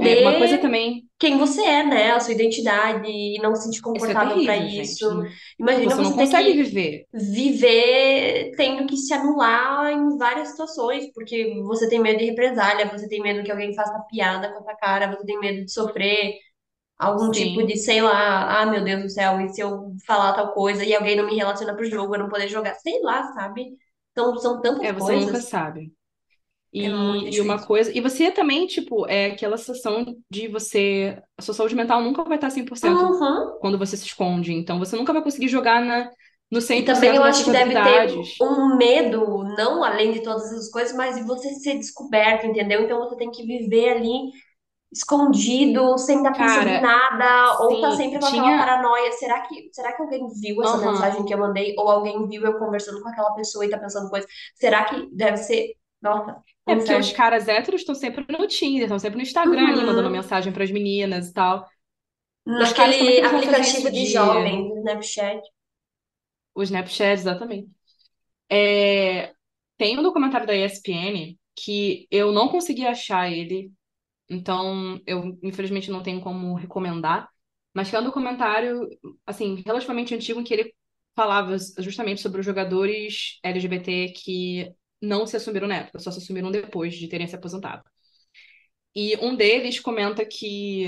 é uma coisa esconder também, quem você é, né? A sua identidade e não se sentir isso é confortável pra terrível, isso. Não- Imagina Você não você ter consegue viver. viver tendo que se anular em várias situações, porque você tem medo de represália, você tem medo que alguém faça piada com a sua cara, você tem medo de sofrer algum tipo de, sei lá, ah, meu Deus do céu, e se eu falar tal coisa e alguém não me relaciona pro jogo, eu não poder jogar, sei lá, sabe? Então, são tantas É, você nunca coisas, sabe. é muito E, e uma coisa. E você também, tipo, é aquela sensação de você. A sua saúde mental nunca vai estar 100% Uhum. quando você se esconde. Então você nunca vai conseguir jogar na, no E 100% também eu acho que deve ter um medo, não além de todas essas coisas, mas de você ser descoberto, entendeu? Então você tem que viver ali escondido, sem dar Cara, nada, ou tá sempre com aquela tinha. paranoia. Será que, será que alguém viu essa Aham. mensagem que eu mandei? Ou alguém viu eu conversando com aquela pessoa e tá pensando coisa? Será que deve ser, nossa, É porque os caras héteros estão sempre no Tinder, estão sempre no Instagram ali, mandando Uhum. mensagem pras meninas e tal. Naquele aplicativo de de. jovens, do Snapchat. O Snapchat, exatamente. É, Tem um documentário da ESPN que eu não consegui achar ele, então eu infelizmente não tenho como recomendar, mas que é um documentário, assim, relativamente antigo em que ele falava justamente sobre os jogadores LGBT que não se assumiram na época, só se assumiram depois de terem se aposentado. E um deles comenta que,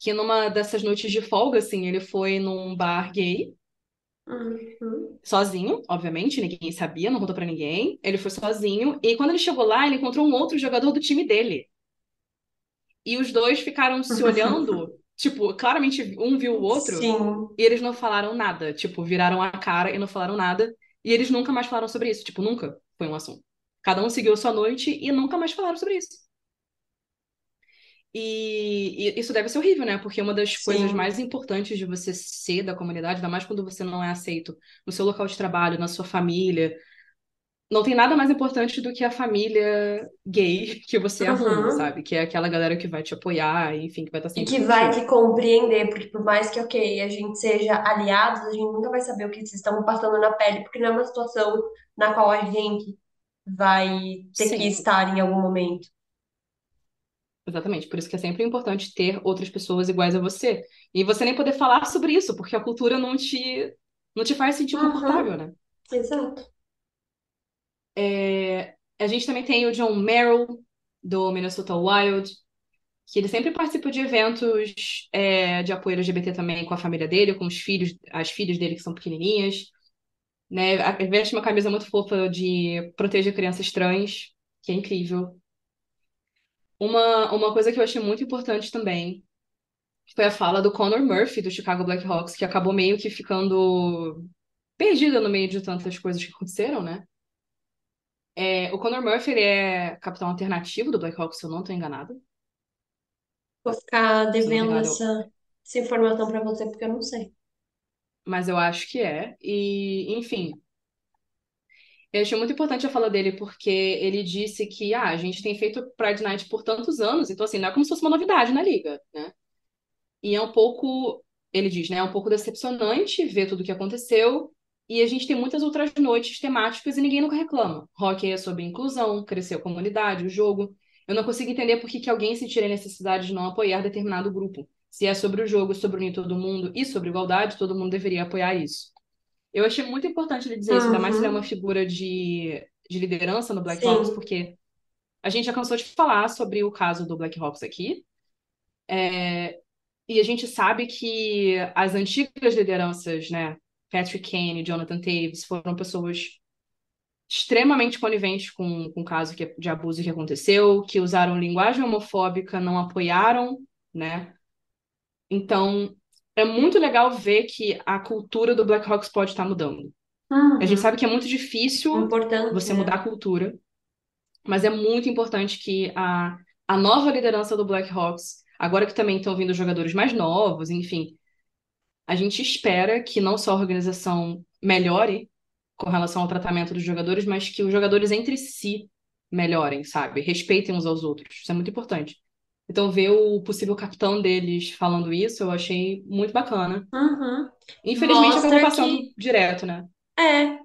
que numa dessas noites de folga, assim, ele foi num bar gay, Uhum. sozinho, obviamente, ninguém sabia, não contou pra ninguém. Ele foi sozinho, e quando ele chegou lá, ele encontrou um outro jogador do time dele. E os dois ficaram se olhando, tipo, claramente um viu o outro, Sim. e eles não falaram nada. Tipo, viraram a cara e não falaram nada. E eles nunca mais falaram sobre isso. Tipo, nunca foi um assunto. Cada um seguiu sua noite e nunca mais falaram sobre isso. E, e isso deve ser horrível, né? Porque uma das coisas Sim. mais importantes de você ser da comunidade, ainda mais quando você não é aceito no seu local de trabalho, na sua família, não tem nada mais importante do que a família gay que você arruma, Uhum. sabe? Que é aquela galera que vai te apoiar, enfim, que vai estar E sempre que vai te compreender, porque por mais que, ok, a gente seja aliados, a gente nunca vai saber o que vocês estão passando na pele, porque não é uma situação na qual a gente vai ter que Sim, estar em algum momento. exatamente. Por isso que é sempre importante ter outras pessoas iguais a você. E você nem poder falar sobre isso, porque a cultura não te, não te faz sentir confortável, Uhum. né? Exato. É, a gente também tem o John Merrill, do Minnesota Wild, que ele sempre participa de eventos é, de apoio LGBT também com a família dele, com os filhos, as filhas dele que são pequenininhas, né? Veste uma camisa muito fofa de proteger crianças trans, que é incrível. Uma, uma coisa que eu achei muito importante também foi a fala do Conor Murphy, do Chicago Blackhawks, que acabou meio que ficando perdida no meio de tantas coisas que aconteceram, né? É, o Conor Murphy, ele é capitão alternativo do Blackhawks, se eu não estou enganada. Vou ficar devendo eu- essa, essa informação pra você, porque eu não sei. mas eu acho que é. E, enfim, eu achei muito importante a fala dele, porque ele disse que ah, a gente tem feito Pride Night por tantos anos, então assim, não é como se fosse uma novidade na liga, né? E é um pouco, ele diz, né? É um pouco decepcionante ver tudo o que aconteceu. E a gente tem muitas outras noites temáticas e ninguém nunca reclama. Hockey é sobre inclusão, cresceu a comunidade, o jogo. Eu não consigo entender por que, que alguém sentiria a necessidade de não apoiar determinado grupo. Se é sobre o jogo, sobre unir todo mundo e sobre igualdade, todo mundo deveria apoiar isso. Eu achei muito importante ele dizer isso, ainda mais se ele é uma Uhum. figura de, de liderança no Blackhawks, Sim. porque a gente já cansou de falar sobre o caso do Blackhawks aqui. E a gente sabe que as antigas lideranças, né, Patrick Kane e Jonathan Taves, foram pessoas extremamente coniventes com, com o caso que, de abuso que aconteceu, que usaram linguagem homofóbica, não apoiaram, né? Então, é muito legal ver que a cultura do Blackhawks pode estar mudando. A gente Uhum. sabe que é muito difícil Importante, você né? mudar a cultura, mas é muito importante que a, a nova liderança do Blackhawks, agora que também estão vindo jogadores mais novos, enfim, a gente espera que não só a organização melhore com relação ao tratamento dos jogadores, mas que os jogadores entre si melhorem, sabe? Respeitem uns aos outros. Isso é muito importante. Então, ver o possível capitão deles falando isso, eu achei muito bacana. Uhum. Infelizmente, acabou Mostra passando que direto, né? é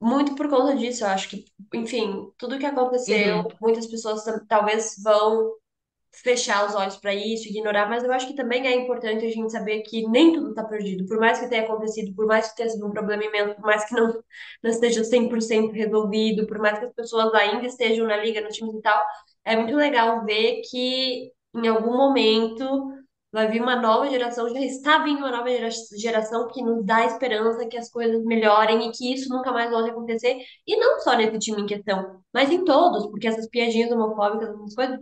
muito por conta disso. Eu acho que, enfim, tudo que aconteceu, Uhum, muitas pessoas talvez vão fechar os olhos para isso, ignorar, mas eu acho que também é importante a gente saber que nem tudo está perdido. Por mais que tenha acontecido, por mais que tenha sido um problema imenso, por mais que não, não esteja 100% resolvido, por mais que as pessoas ainda estejam na liga, no time e tal, é muito legal ver que em algum momento vai vir uma nova geração, já está vindo uma nova gera- geração que nos dá esperança que as coisas melhorem e que isso nunca mais volte a acontecer. E não só nesse time em questão, mas em todos, porque essas piadinhas homofóbicas, essas coisas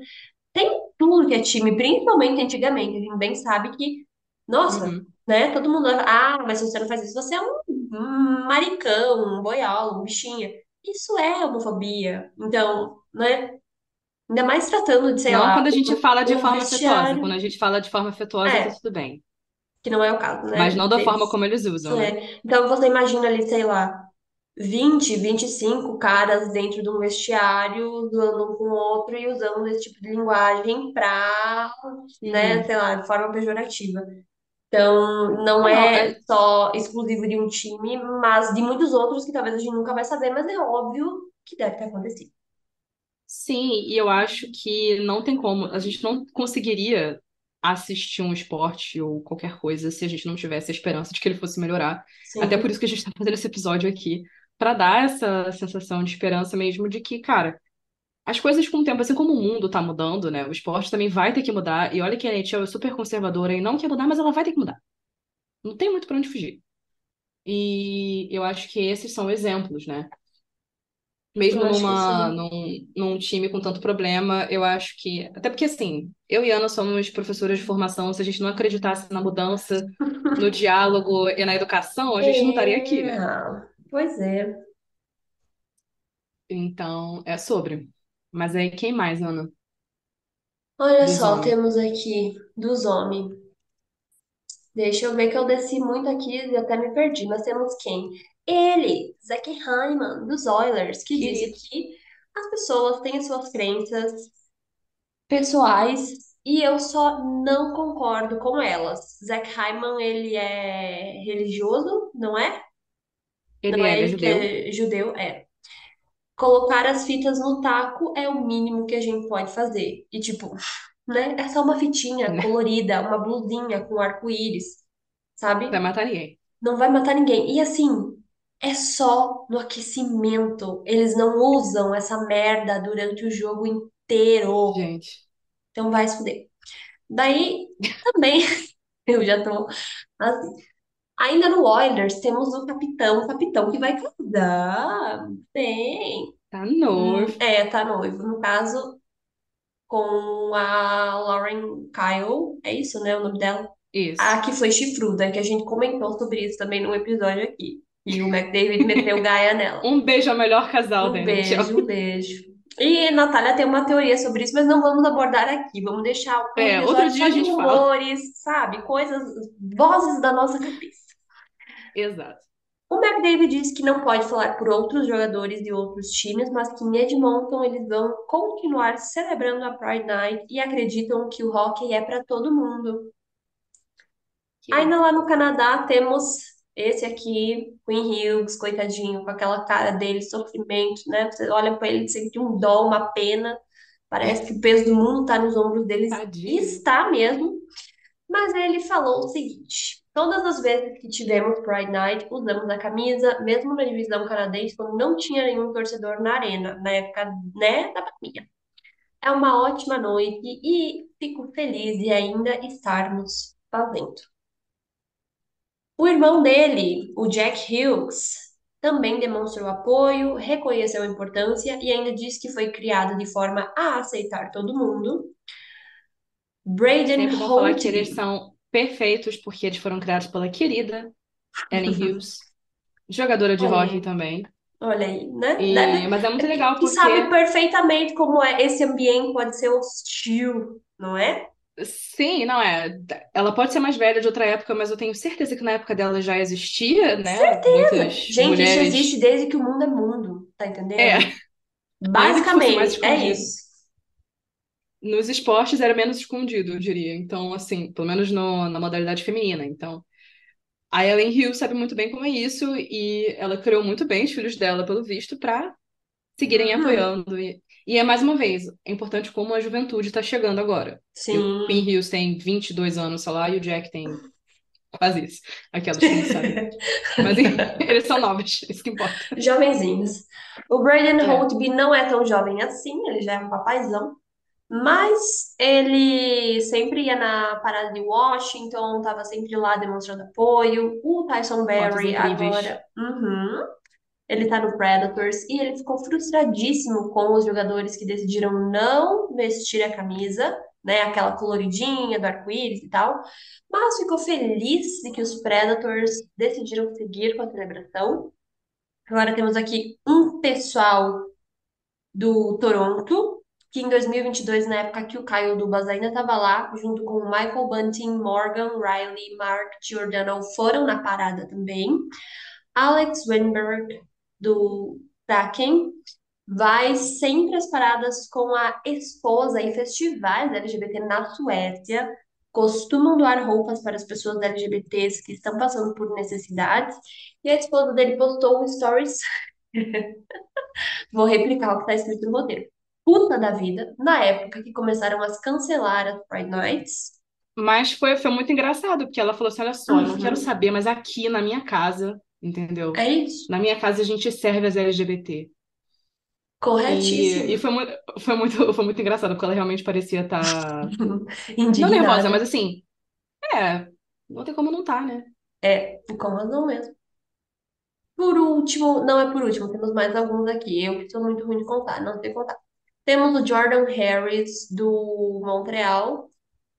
tem tudo que é time, principalmente antigamente. A gente bem sabe que, nossa, uhum. né? Todo mundo, ah, mas você não faz isso, você é um, maricão, um boiola, um bichinha. Isso é homofobia. Então, né? Ainda mais tratando de, sei Não lá, quando a gente fala de um forma afetuosa. Quando vestiário. a gente fala de forma afetuosa, tá É, tudo bem. que não é o caso, Mas né? não da forma Deles. como eles usam, né? É. Então você imagina ali, sei lá, vinte vinte e cinco caras dentro de um vestiário, zoando um com o outro e usando esse tipo de linguagem pra, né, sei lá, de forma pejorativa. Então, não é é, só exclusivo de um time, mas de muitos outros que talvez a gente nunca vai saber, mas é óbvio que deve ter acontecido. Sim, e eu acho que não tem como, a gente não conseguiria assistir um esporte ou qualquer coisa se a gente não tivesse a esperança de que ele fosse melhorar. Até por Sim. isso que a gente está fazendo esse episódio aqui, para dar essa sensação de esperança mesmo de que, cara, as coisas com o tempo, assim como o mundo tá mudando, né? O esporte também vai ter que mudar. E olha que a NHL é super conservadora e não quer mudar, mas ela vai ter que mudar. Não tem muito para onde fugir. E eu acho que esses são exemplos, né? Mesmo numa, num, num time com tanto problema, eu acho que. Até porque, assim, eu e Ana somos professoras de formação, se a gente não acreditasse na mudança, no diálogo e na educação, a gente não estaria aqui, É, né? Pois é. Então, é sobre. Mas aí, quem mais, Ana? Olha Dos só, homens? temos aqui dos homens. Deixa eu ver que eu desci muito aqui e até me perdi, mas temos quem? ele, Zach Hyman, dos Oilers, que Querido. que as pessoas têm as suas crenças pessoais e eu só não concordo com elas. Zach Hyman, ele é religioso, não é? Ele Não é, é ele ele que judeu. é judeu? É. Colocar as fitas no taco é o mínimo que a gente pode fazer. E tipo, né? É só uma fitinha Né? colorida, uma blusinha com arco-íris, sabe? Vai matar ninguém. Não vai matar ninguém. E assim, é só no aquecimento. Eles não usam essa merda durante o jogo inteiro. Gente, Então vai se fuder. Daí, também, eu já tô assim. Ainda no Oilers, temos o capitão, o capitão que vai casar. Bem. tá noivo. é, tá noivo. No caso, com a Lauren Kyle. É isso, né? O nome dela? A Isso. que foi chifruda, que a gente comentou sobre isso também num episódio aqui. E o McDavid meteu gaia nela. Um beijo ao melhor casal Um beijo, um beijo. E Natália tem uma teoria sobre isso, mas não vamos abordar aqui. Vamos deixar um É, outro dia a de gente fala. rumores, sabe? Coisas, vozes da nossa cabeça. Exato. O McDavid disse que não pode falar por outros jogadores de outros times, mas que em Edmonton eles vão continuar celebrando a Pride Night e acreditam que o hockey é para todo mundo. Querido. Ainda lá no Canadá temos esse aqui, Quinn Hughes, coitadinho, com aquela cara dele, sofrimento, né? Você olha pra ele e sente um dó, uma pena. Parece que o peso do mundo tá nos ombros deles. E está mesmo. Mas ele falou o seguinte: todas as vezes que tivemos Pride Night, usamos a camisa, mesmo na divisão canadense, quando não tinha nenhum torcedor na arena, na época, né, da pandemia. É uma ótima noite e fico feliz de ainda estarmos fazendo. O irmão dele, o Jack Hughes, também demonstrou apoio, reconheceu a importância e ainda disse que foi criado de forma a aceitar todo mundo. Braden falar que eles são perfeitos porque eles foram criados pela querida Ellen Hughes, jogadora de Olha hockey também. olha aí, né? E, Deve, mas é muito legal que sabe porque, perfeitamente como é esse ambiente pode ser hostil, não é? sim, não é. Ela pode ser mais velha de outra época, mas eu tenho certeza que na época dela já existia, né? Certeza. Muitas Gente, isso existe mulheres. desde que o mundo é mundo, tá É, entendendo? mais Basicamente, é isso. Nos esportes era menos escondido, eu diria. Então, assim, pelo menos no- na modalidade feminina. Então, a Ellen Hughes sabe muito bem como é isso e ela criou muito bem os filhos dela, pelo visto, para seguirem Uhum. apoiando. E, e é mais uma vez, é importante como a juventude está chegando agora. E o Sim. Hughes tem 22 anos, sei lá, e o Jack tem quase isso. Aquelas que não sabem. Mas enfim, eles são novos, isso que importa. Jovenzinhos. O Braden É, Holtby não é tão jovem assim, ele já é um papaizão. Mas ele sempre ia na parada de Washington, estava sempre lá demonstrando apoio. O Tyson Berry agora, uhum, ele tá no Predators e ele ficou frustradíssimo com os jogadores que decidiram não vestir a camisa, né, aquela coloridinha do arco-íris e tal, mas ficou feliz de que os Predators decidiram seguir com a celebração. Agora temos aqui um pessoal do Toronto, que em 2022, na época que o Kyle Dubas ainda estava lá, junto com Michael Bunting, Morgan Riley, Mark Giordano, foram na parada também. Alex Weinberg, do Kraken, vai sempre às paradas com a esposa em festivais LGBT na Suécia. Costumam doar roupas para as pessoas LGBTs que estão passando por necessidades. E a esposa dele postou um stories Vou replicar o que está escrito no roteiro. Puta da vida, na época que começaram a cancelar as Pride Nights. Mas foi, foi muito engraçado, porque ela falou assim: olha só, eu não quero Uhum, saber, mas aqui na minha casa, entendeu? é isso. Na minha casa a gente serve as LGBT. E, e Corretíssimo. foi muito, foi muito, foi muito engraçado, porque ela realmente parecia estar. Não nervosa, mas assim, é, não tem como não tá, né? É, e com razão mesmo. Por último, não é por último, temos mais alguns aqui. Eu que sou muito ruim de contar, não sei contar. Temos o Jordan Harris, do Montreal.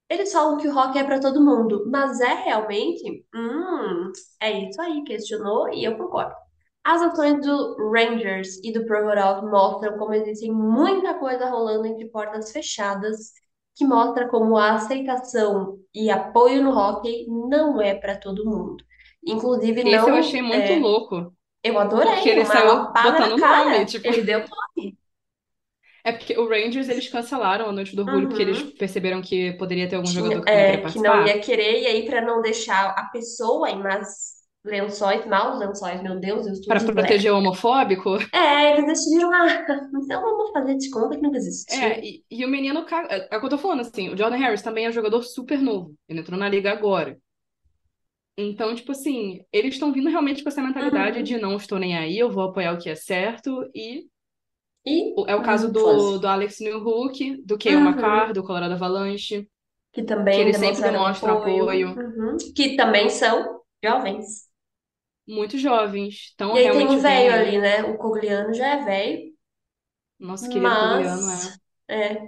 Eles falam que o rock é para todo mundo, mas é realmente? Hum, é isso aí, questionou e eu concordo. As ações do Rangers e do Provorov mostram como existe muita coisa rolando entre portas fechadas, que mostra como a aceitação e apoio no hockey não é para todo mundo. Inclusive, Esse eu não achei muito é. louco. Eu adorei, Porque ele saiu botando o cara. nome, tipo. Ele deu nome. É porque o Rangers, eles cancelaram a Noite do Orgulho porque eles Uhum. perceberam que poderia ter algum Tinha- jogador que não ia é, querer que não ia querer, e aí, pra não deixar a pessoa em más lençóis, maus lençóis, meu Deus, eu estou Para proteger o homofóbico. É, eles decidiram, ah, então vamos fazer de conta que nunca existiu. É, e, e o menino. É, é o que eu tô falando, assim. O Jordan Harris também é um jogador super novo. Ele entrou na liga agora. Então, tipo assim, eles estão vindo realmente com essa mentalidade Uhum. de não estou nem aí, eu vou apoiar o que é certo. E E é o caso do, do Alex Newhook, do Cale Uhum. Makar, do Colorado Avalanche, que que também eles sempre demonstram apoio, apoio. uhum, que também são jovens. Muito jovens. Estão E aí tem o velho ali, né? O Cogliano já é velho, Nosso querido Cogliano, mas é. é,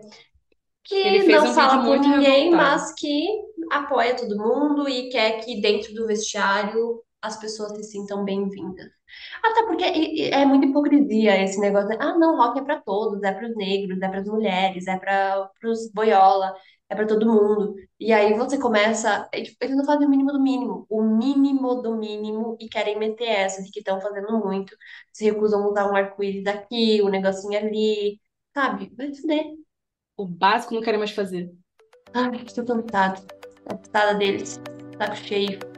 Ele que fez não um fala muito ninguém, revoltado. mas que apoia todo mundo e quer que dentro do vestiário as pessoas se sintam bem-vindas. Até porque é muita hipocrisia esse negócio de, ah, não, rock é pra todos, é pros negros, é pras mulheres, é para pros boiola, é pra todo mundo. E aí você começa, eles não fazem o mínimo do mínimo, o mínimo do mínimo e querem meter essa de que estão fazendo muito, se recusam a usar um arco-íris aqui, um negocinho ali, sabe? Vai fuder. O básico não querem mais fazer. Ai, estou cansada. Cansada deles. Saco cheio.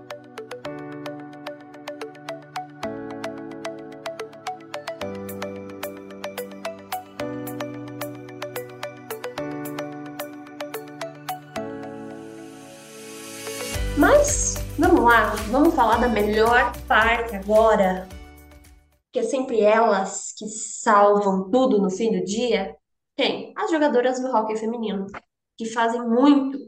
Da melhor parte agora, que é sempre elas que salvam tudo no fim do dia. Quem? As jogadoras do hóquei feminino, que fazem muito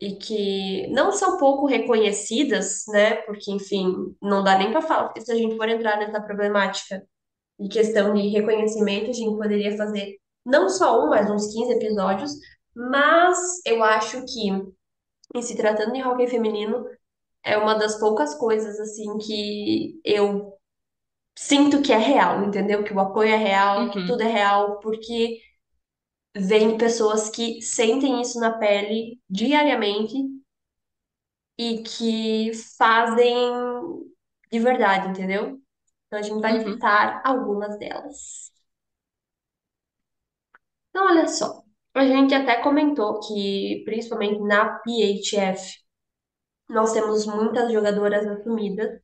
e que não são pouco reconhecidas, né? Porque, enfim, não dá nem para falar, se a gente for entrar nessa problemática de questão de reconhecimento, a gente poderia fazer não só um, mas uns 15 episódios, mas eu acho que, em se tratando de hóquei feminino, é uma das poucas coisas, assim, que eu sinto que é real, entendeu? Que o apoio é real, que Uhum. tudo é real, porque vem pessoas que sentem isso na pele diariamente e que fazem de verdade, entendeu? Então a gente vai Uhum. listar algumas delas. Então, olha só, a gente até comentou que, principalmente na PHF, nós temos muitas jogadoras assumidas,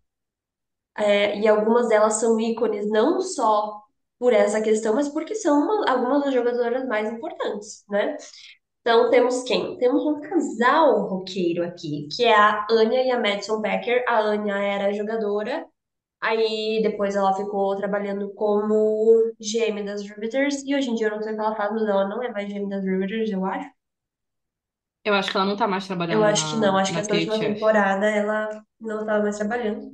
é, e algumas delas são ícones não só por essa questão, mas porque são uma- algumas das jogadoras mais importantes, né? Então, temos quem? Temos um casal roqueiro aqui, que é a Anya e a Madison Becker. A Anya era jogadora, aí depois ela ficou trabalhando como GM das Riveters, e hoje em dia eu não sei o que ela faz, mas ela não é mais GM das Riveters, eu acho. Eu acho que ela não tá mais Eu trabalhando acho que não, acho que na essa última temporada ela não estava mais trabalhando.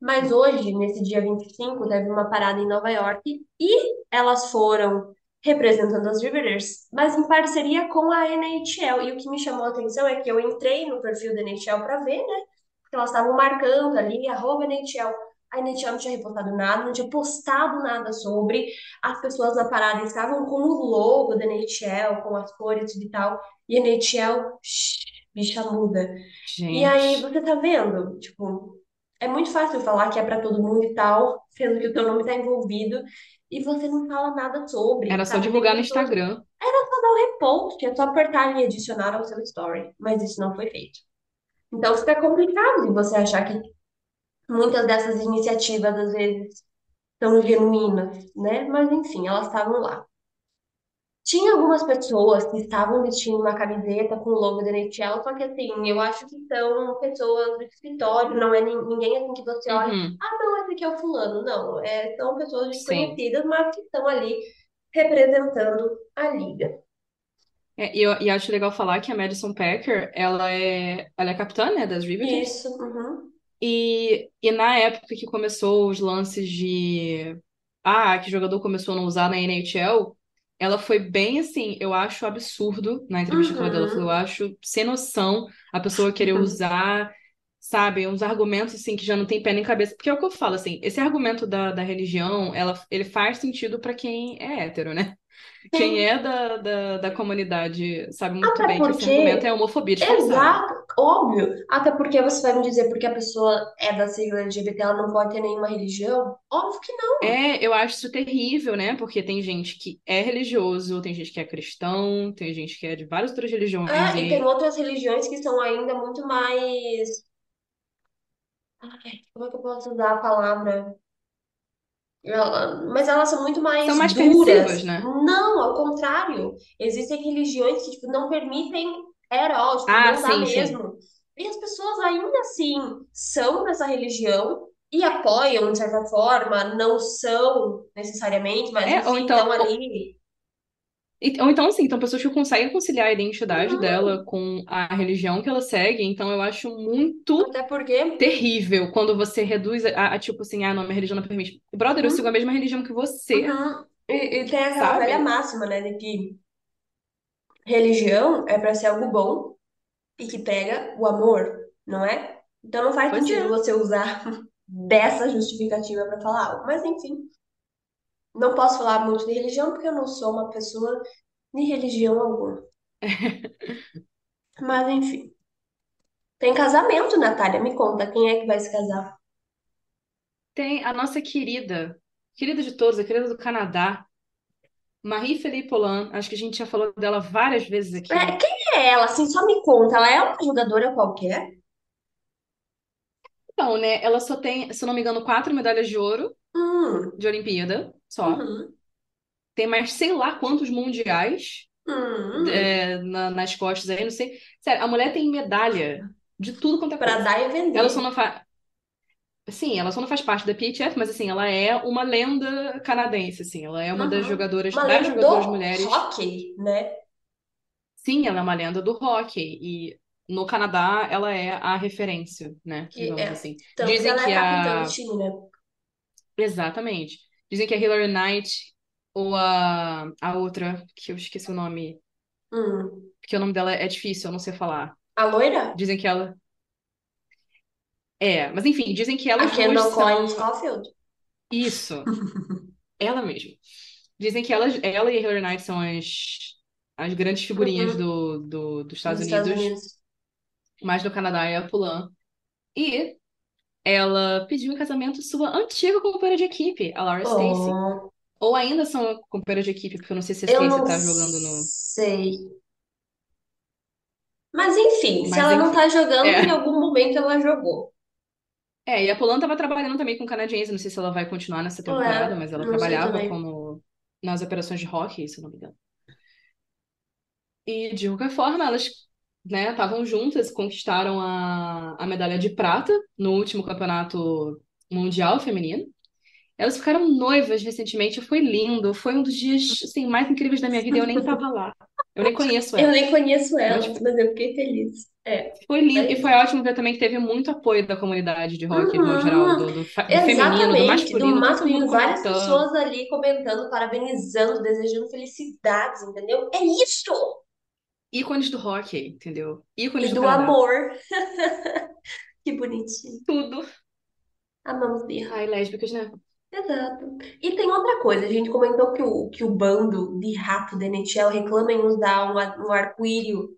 Mas hoje, nesse dia 25, teve uma parada em Nova York e elas foram representando as Riveters, mas em parceria com a NHL. E o que me chamou a atenção é que eu entrei no perfil da NHL para ver, né? Porque elas estavam marcando ali, arroba NHL. A NHL não tinha repostado nada, não tinha postado nada sobre. As pessoas na parada estavam com o logo da NHL, com as cores e tal. E a NHL, shh, bicha muda. E aí, Gente, você tá vendo? Tipo, é muito fácil falar que é pra todo mundo e tal, sendo que o teu nome tá envolvido e você não fala nada sobre, era só sabe? Divulgar no. Instagram. Era só dar um repost, é só apertar e adicionar ao seu story, mas isso não foi feito. Então fica complicado de você achar que muitas dessas iniciativas, às vezes, são genuínas, né? Mas enfim, elas estavam lá. Tinha algumas pessoas que estavam vestindo uma camiseta com o logo da NHL, só que assim, eu acho que são pessoas do escritório, não é nin- ninguém assim que você olha, Uhum, ah, não, esse aqui é o fulano. Não, é, são pessoas sim. desconhecidas, mas que estão ali representando a liga. É, e eu e acho legal falar que a Madison Packer, ela é, ela é capitã, né, das Riveters. Isso, uhum, E, e na época que começou os lances de ah, que jogador começou a não usar na NHL, ela foi bem assim, eu acho absurdo na entrevista que ela deu, ela falou, eu uhum. acho sem noção a pessoa querer usar, sabe, uns argumentos assim que já não tem pé nem cabeça, porque é o que eu falo assim, esse argumento da, da religião, ela, ele faz sentido pra quem é hétero, né? Quem é da, da, da comunidade sabe muito até bem que esse argumento é porque homofobia disfarçada. Exato, Óbvio, até porque você vai me dizer porque a pessoa é da sigla LGBT, ela não pode ter nenhuma religião? Óbvio que não. É, eu acho isso terrível, né? Porque tem gente que é religioso, tem gente que é cristão, tem gente que é de várias outras religiões É, e tem outras religiões que são ainda muito mais. Ai, como é que eu posso usar a palavra? Mas elas são muito são mais mais permissivas, duras. né? Não, ao contrário. Existem religiões que, tipo, não permitem tipo, Ah, não dá sim, sim. mesmo. E as pessoas ainda assim são dessa religião e apoiam, de certa forma, não são necessariamente, mas É, enfim, estão então, ali. Ou então, assim, são pessoas que conseguem conciliar a identidade Uhum. dela com a religião que ela segue. Então, eu acho muito Até porque. terrível quando você reduz a, a, tipo assim, ah, não, minha religião não permite. Brother, eu sigo a Uhum. mesma religião que você, Uhum. E, e tem aquela velha sabe? máxima, né, de que religião é para ser algo bom e que prega o amor, não é? Então não faz Pois sentido é. você usar dessa justificativa para falar algo. Mas enfim, não posso falar muito de religião porque eu não sou uma pessoa de religião alguma. Mas enfim, tem casamento, Natália, me conta, quem é que vai se casar? Tem a nossa querida, querida de todos, a querida do Canadá, Marie-Philippe Polan. Acho que a gente já falou dela várias vezes É, aqui. quem é ela? Assim, só me conta. Ela é uma jogadora qualquer? Então, né, ela só tem, se não me engano, quatro medalhas de ouro Hum, de Olimpíada, só. uhum, Tem mais sei lá quantos mundiais. hum. é, na- nas costas aí, não sei. Sério, a mulher tem medalha de tudo quanto é Pra coisa. dar e Ela só vender. não faz. Sim, ela só não faz parte da PHF, mas assim, ela é uma lenda canadense, assim. Ela é uma das Uhum. jogadoras, Uma das jogadoras do mulheres. hockey, né? Sim, ela é uma lenda do hóquei. E no Canadá, ela é a referência, né? Que é. assim. Que Dizem ela é que a capitã do time, né? Exatamente. Dizem que a Hilary Knight ou a, a outra, que eu esqueci o nome, Hum. porque o nome dela é difícil, eu não sei falar. A loira? Dizem que ela. É, mas enfim, dizem que A elas duas Kendall são Schofield? isso, ela mesma. Dizem que elas, ela e a Hilary Knight são as, as grandes figurinhas Uhum. do, do, dos Estados Dos Estados Unidos, Unidos. mas do Canadá é a Pulan. E ela pediu em casamento sua antiga companheira de equipe, a Laura. Oh, Ou ainda são companheiras de equipe, porque eu não sei se a não tá jogando no. sei. Mas enfim, se Mas ela não tá enfim. jogando, em É. algum momento ela jogou. É, e a Pulan tava trabalhando também com canadense, não sei se ela vai continuar nessa temporada, É, mas ela trabalhava como nas operações de hockey, se eu não me engano. E de qualquer forma, elas, né, estavam juntas, conquistaram a, a medalha de prata no último campeonato mundial feminino. Elas ficaram noivas recentemente, foi lindo, foi um dos dias assim, mais incríveis da minha vida, e eu nem estava lá. Eu nem conheço Eu elas, nem conheço mas foi, mas eu fiquei feliz. É, foi lindo é e foi ótimo ver também que teve muito apoio da comunidade de hockey de modo geral, Uhum, do, do, do feminino, do exatamente, do masculino, mundo masculino, várias comentando. pessoas ali comentando, parabenizando, desejando felicidades, entendeu? É isso! Ícones do hockey, entendeu? Ícones E do do amor. Que bonitinho. Tudo. Amamos birra. Ai, lésbicas, né? Exato. E tem outra coisa, a gente comentou que o, que o bando de rato da NHL reclama em usar um, um arco-íris,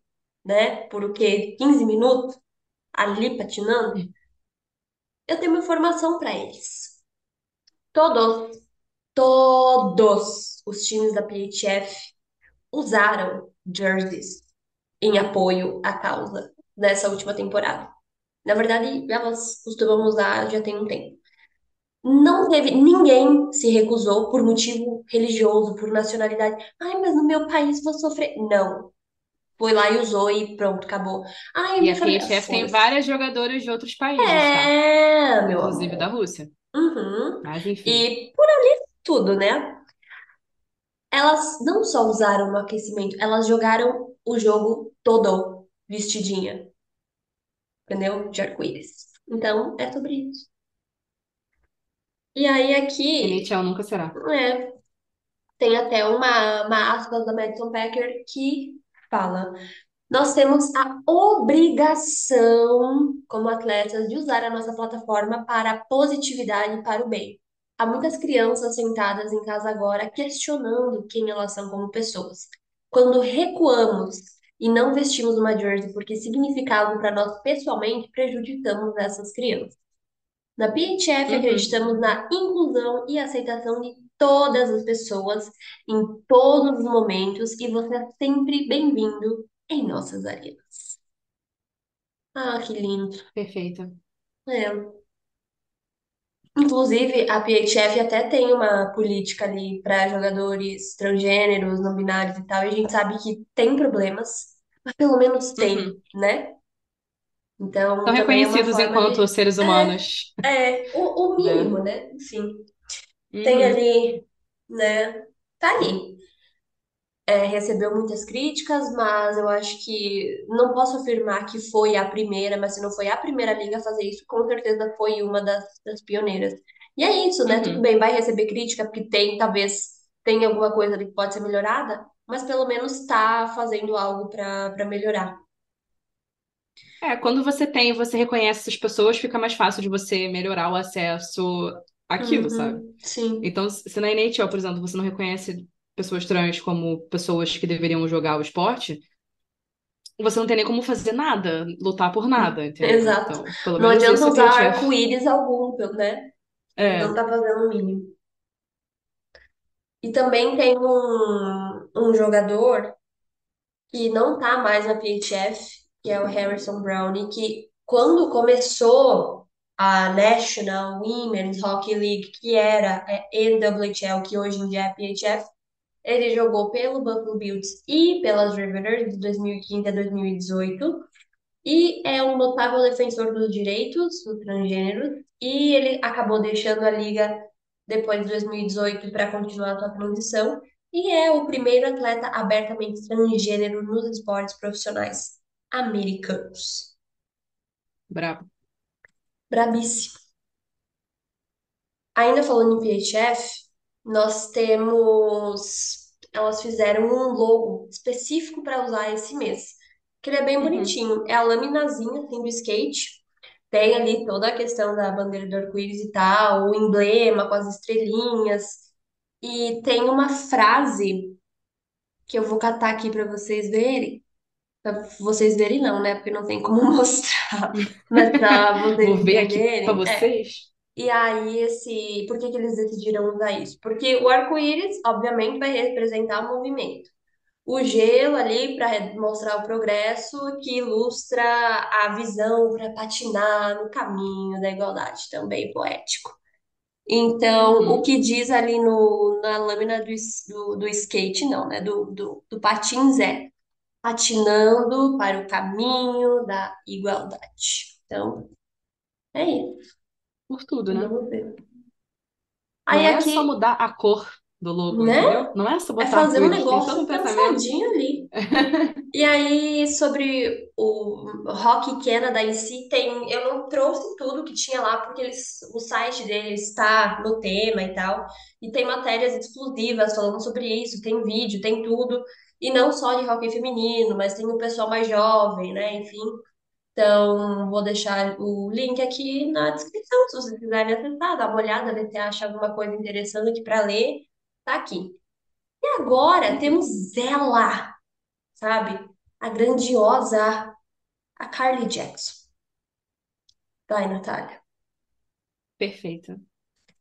né, por o quê? 15 minutos ali patinando. Eu tenho uma informação pra eles. Todos, todos os times da PHF usaram jerseys em apoio à causa nessa última temporada. Na verdade, elas costumam usar já tem um tempo. Não teve, ninguém se recusou por motivo religioso, por nacionalidade. Ai, mas no meu país vou sofrer. Não. Foi lá e usou e pronto, acabou. Ai, E minha a. PHF tem várias jogadoras de outros países, tá? É, meu Inclusive da amor. Rússia. Uhum. Mas enfim. E por ali tudo, né? Elas não só usaram no aquecimento, elas jogaram o jogo todo vestidinha, entendeu? De arco-íris. Então, é sobre isso. E aí aqui, NHL nunca será. é, tem até uma, uma aspas da Madison Packer que fala: Nós temos a obrigação, como atletas, de usar a nossa plataforma para a positividade e para o bem. Há muitas crianças sentadas em casa agora questionando quem elas são como pessoas. Quando recuamos e não vestimos uma jersey porque significa algo para nós pessoalmente, prejudicamos essas crianças. Na PHF, Uhum. acreditamos na inclusão e aceitação de todas as pessoas em todos os momentos e você é sempre bem-vindo em nossas arenas. Ah, que lindo. Perfeita. É. Inclusive, a PHF até tem uma política ali para jogadores transgêneros, não binários e tal, e a gente sabe que tem problemas, mas pelo menos tem, Uhum. né? Então, São é reconhecidos forma enquanto de. seres humanos, É, o, o né? mínimo, né? Enfim, tem Uhum. ali, né? Tá ali. É, recebeu muitas críticas, mas eu acho que não posso afirmar que foi a primeira, mas se não foi a primeira liga a fazer isso, com certeza foi uma das, das pioneiras. E é isso, né? Tudo Uhum. bem, vai receber crítica, porque tem, talvez tenha alguma coisa ali que pode ser melhorada, mas pelo menos está fazendo algo para para melhorar. É, quando você tem, você reconhece essas pessoas, fica mais fácil de você melhorar o acesso àquilo, sabe? Uhum, sim, Então, se na NHL, por exemplo, você não reconhece pessoas trans como pessoas que deveriam jogar o esporte, você não tem nem como fazer nada, lutar por nada, entendeu? exato. Então, pelo Não menos adianta a usar arco-íris algum, né? Não É. tá fazendo o mínimo. E também tem um, um jogador que não tá mais na PHF, que é o Harrison Browne, que quando começou a National Women's Hockey League, que era a NWHL, que hoje em dia é a PHF, ele jogou pelo Buffalo Bills e pelas Riveters de 2015 a 2018 e é um notável defensor dos direitos do transgênero e ele acabou deixando a liga depois de 2018 para continuar a sua transição e é o primeiro atleta abertamente transgênero nos esportes profissionais americanos. Brabo. Brabíssimo. Ainda falando em PHF, nós temos. Elas fizeram um logo específico para usar esse mês, que ele é bem Uhum. bonitinho. É a laminazinha assim, do skate. Tem ali toda a questão da bandeira do arco-íris e tal, o emblema com as estrelinhas. E tem uma frase que eu vou catar aqui para vocês verem. Pra vocês verem não, né? Porque não tem como mostrar. Mas para vocês Vou ver aqui pra entenderem. É. vocês. E aí, esse. Por que que eles decidiram usar isso? Porque o arco-íris, obviamente, vai representar o movimento. O gelo ali para mostrar o progresso, que ilustra a visão para patinar no caminho da igualdade, também poético. Então, o Uhum. que diz ali no, na lâmina do, do, do skate, não, né? Do, do, do patins é patinando para o caminho da igualdade. Então, é isso. Por tudo, né? Vamos ver. Não Aí é só mudar a cor do logo, né? entendeu? Não é só É botar fazer um negócio um pensadinho ali. E aí, sobre o Rock Canada em si, tem, eu não trouxe tudo que tinha lá, porque eles, o site deles está no tema e tal, e tem matérias exclusivas falando sobre isso, tem vídeo, tem tudo, e não só de hockey feminino, mas tem o pessoal mais jovem, né? Enfim. Então, vou deixar o link aqui na descrição, se vocês quiserem acessar, dar uma olhada, ver se acha alguma coisa interessante para ler, tá aqui. E agora temos ela sabe? A grandiosa, a Carly Jackson. Vai, Natália. Perfeita. O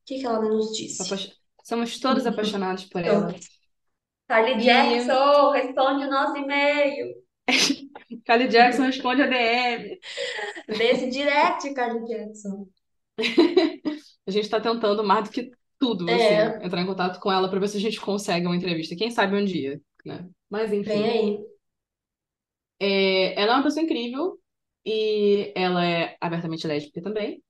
que que ela nos disse? Somos todos apaixonados por ela. Carly E Jackson, responde o nosso e-mail. Kylie Jackson responde a DM. Desse direct, Carly Jackson. A gente tá tentando mais do que tudo, assim, É, entrar em contato com ela pra ver se a gente consegue uma entrevista. Quem sabe um dia, né? Mas vem enfim. aí. É, ela é uma pessoa incrível e ela é abertamente lésbica também.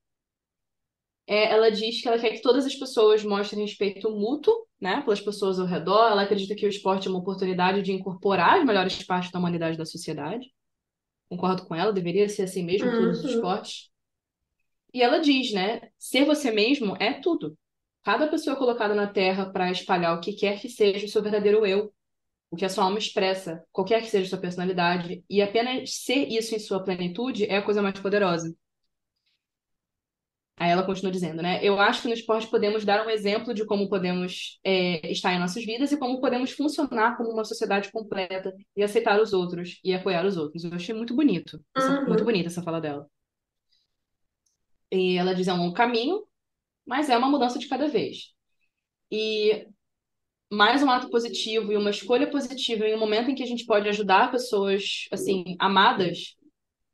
É, ela diz que ela quer que todas as pessoas mostrem respeito mútuo, né, pelas pessoas ao redor. Ela acredita que o esporte é uma oportunidade de incorporar as melhores partes da humanidade da sociedade. Concordo com ela, deveria ser assim mesmo em todos os Uhum. esportes. E ela diz, né, ser você mesmo é tudo. Cada pessoa é colocada na Terra para espalhar o que quer que seja o seu verdadeiro eu, o que a sua alma expressa, qualquer que seja a sua personalidade, e apenas ser isso em sua plenitude é a coisa mais poderosa. Aí ela continua dizendo, né? Eu acho que no esporte podemos dar um exemplo de como podemos é, estar em nossas vidas e como podemos funcionar como uma sociedade completa e aceitar os outros e apoiar os outros. Eu achei muito bonito, essa- muito Uhum. bonita essa fala dela. E ela diz é um longo caminho, mas é uma mudança de cada vez. E mais um ato positivo e uma escolha positiva em um momento em que a gente pode ajudar pessoas assim amadas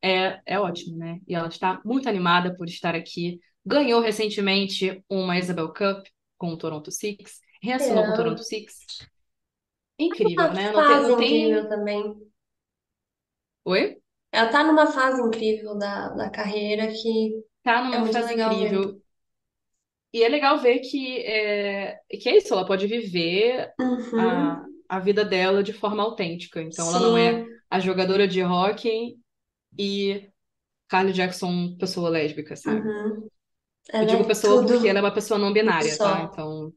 é, é ótimo, né? E ela está muito animada por estar aqui. Ganhou recentemente uma Isabel Cup com o Toronto Six, reassinou com o Toronto É. Six. Incrível, Uma né? Não tem, fase não tem... incrível também. Oi? Ela tá numa fase incrível da, da carreira que Tá é numa muito fase legal incrível. E é legal ver que é, que é isso, ela pode viver Uhum. a, a vida dela de forma autêntica. Então ela não é Sim. a jogadora de hóquei e Carly Jackson, pessoa lésbica, sabe? Uhum. Eu Ela digo é pessoa porque ela é uma pessoa não binária, tá? Então,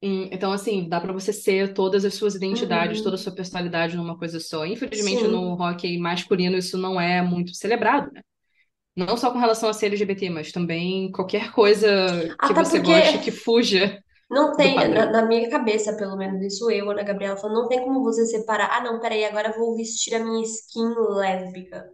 então assim, dá pra você ser todas as suas identidades, toda a Uhum. sua personalidade numa coisa só. Infelizmente, no Sim. hóquei masculino isso não é muito celebrado, né? Não só com relação a ser LGBT, mas também qualquer coisa que Até você goste que fuja não tem, na, na minha cabeça, pelo menos, isso eu, Ana Gabriela, falando, não tem como você separar. Ah, não, peraí, agora eu vou vestir a minha skin lésbica.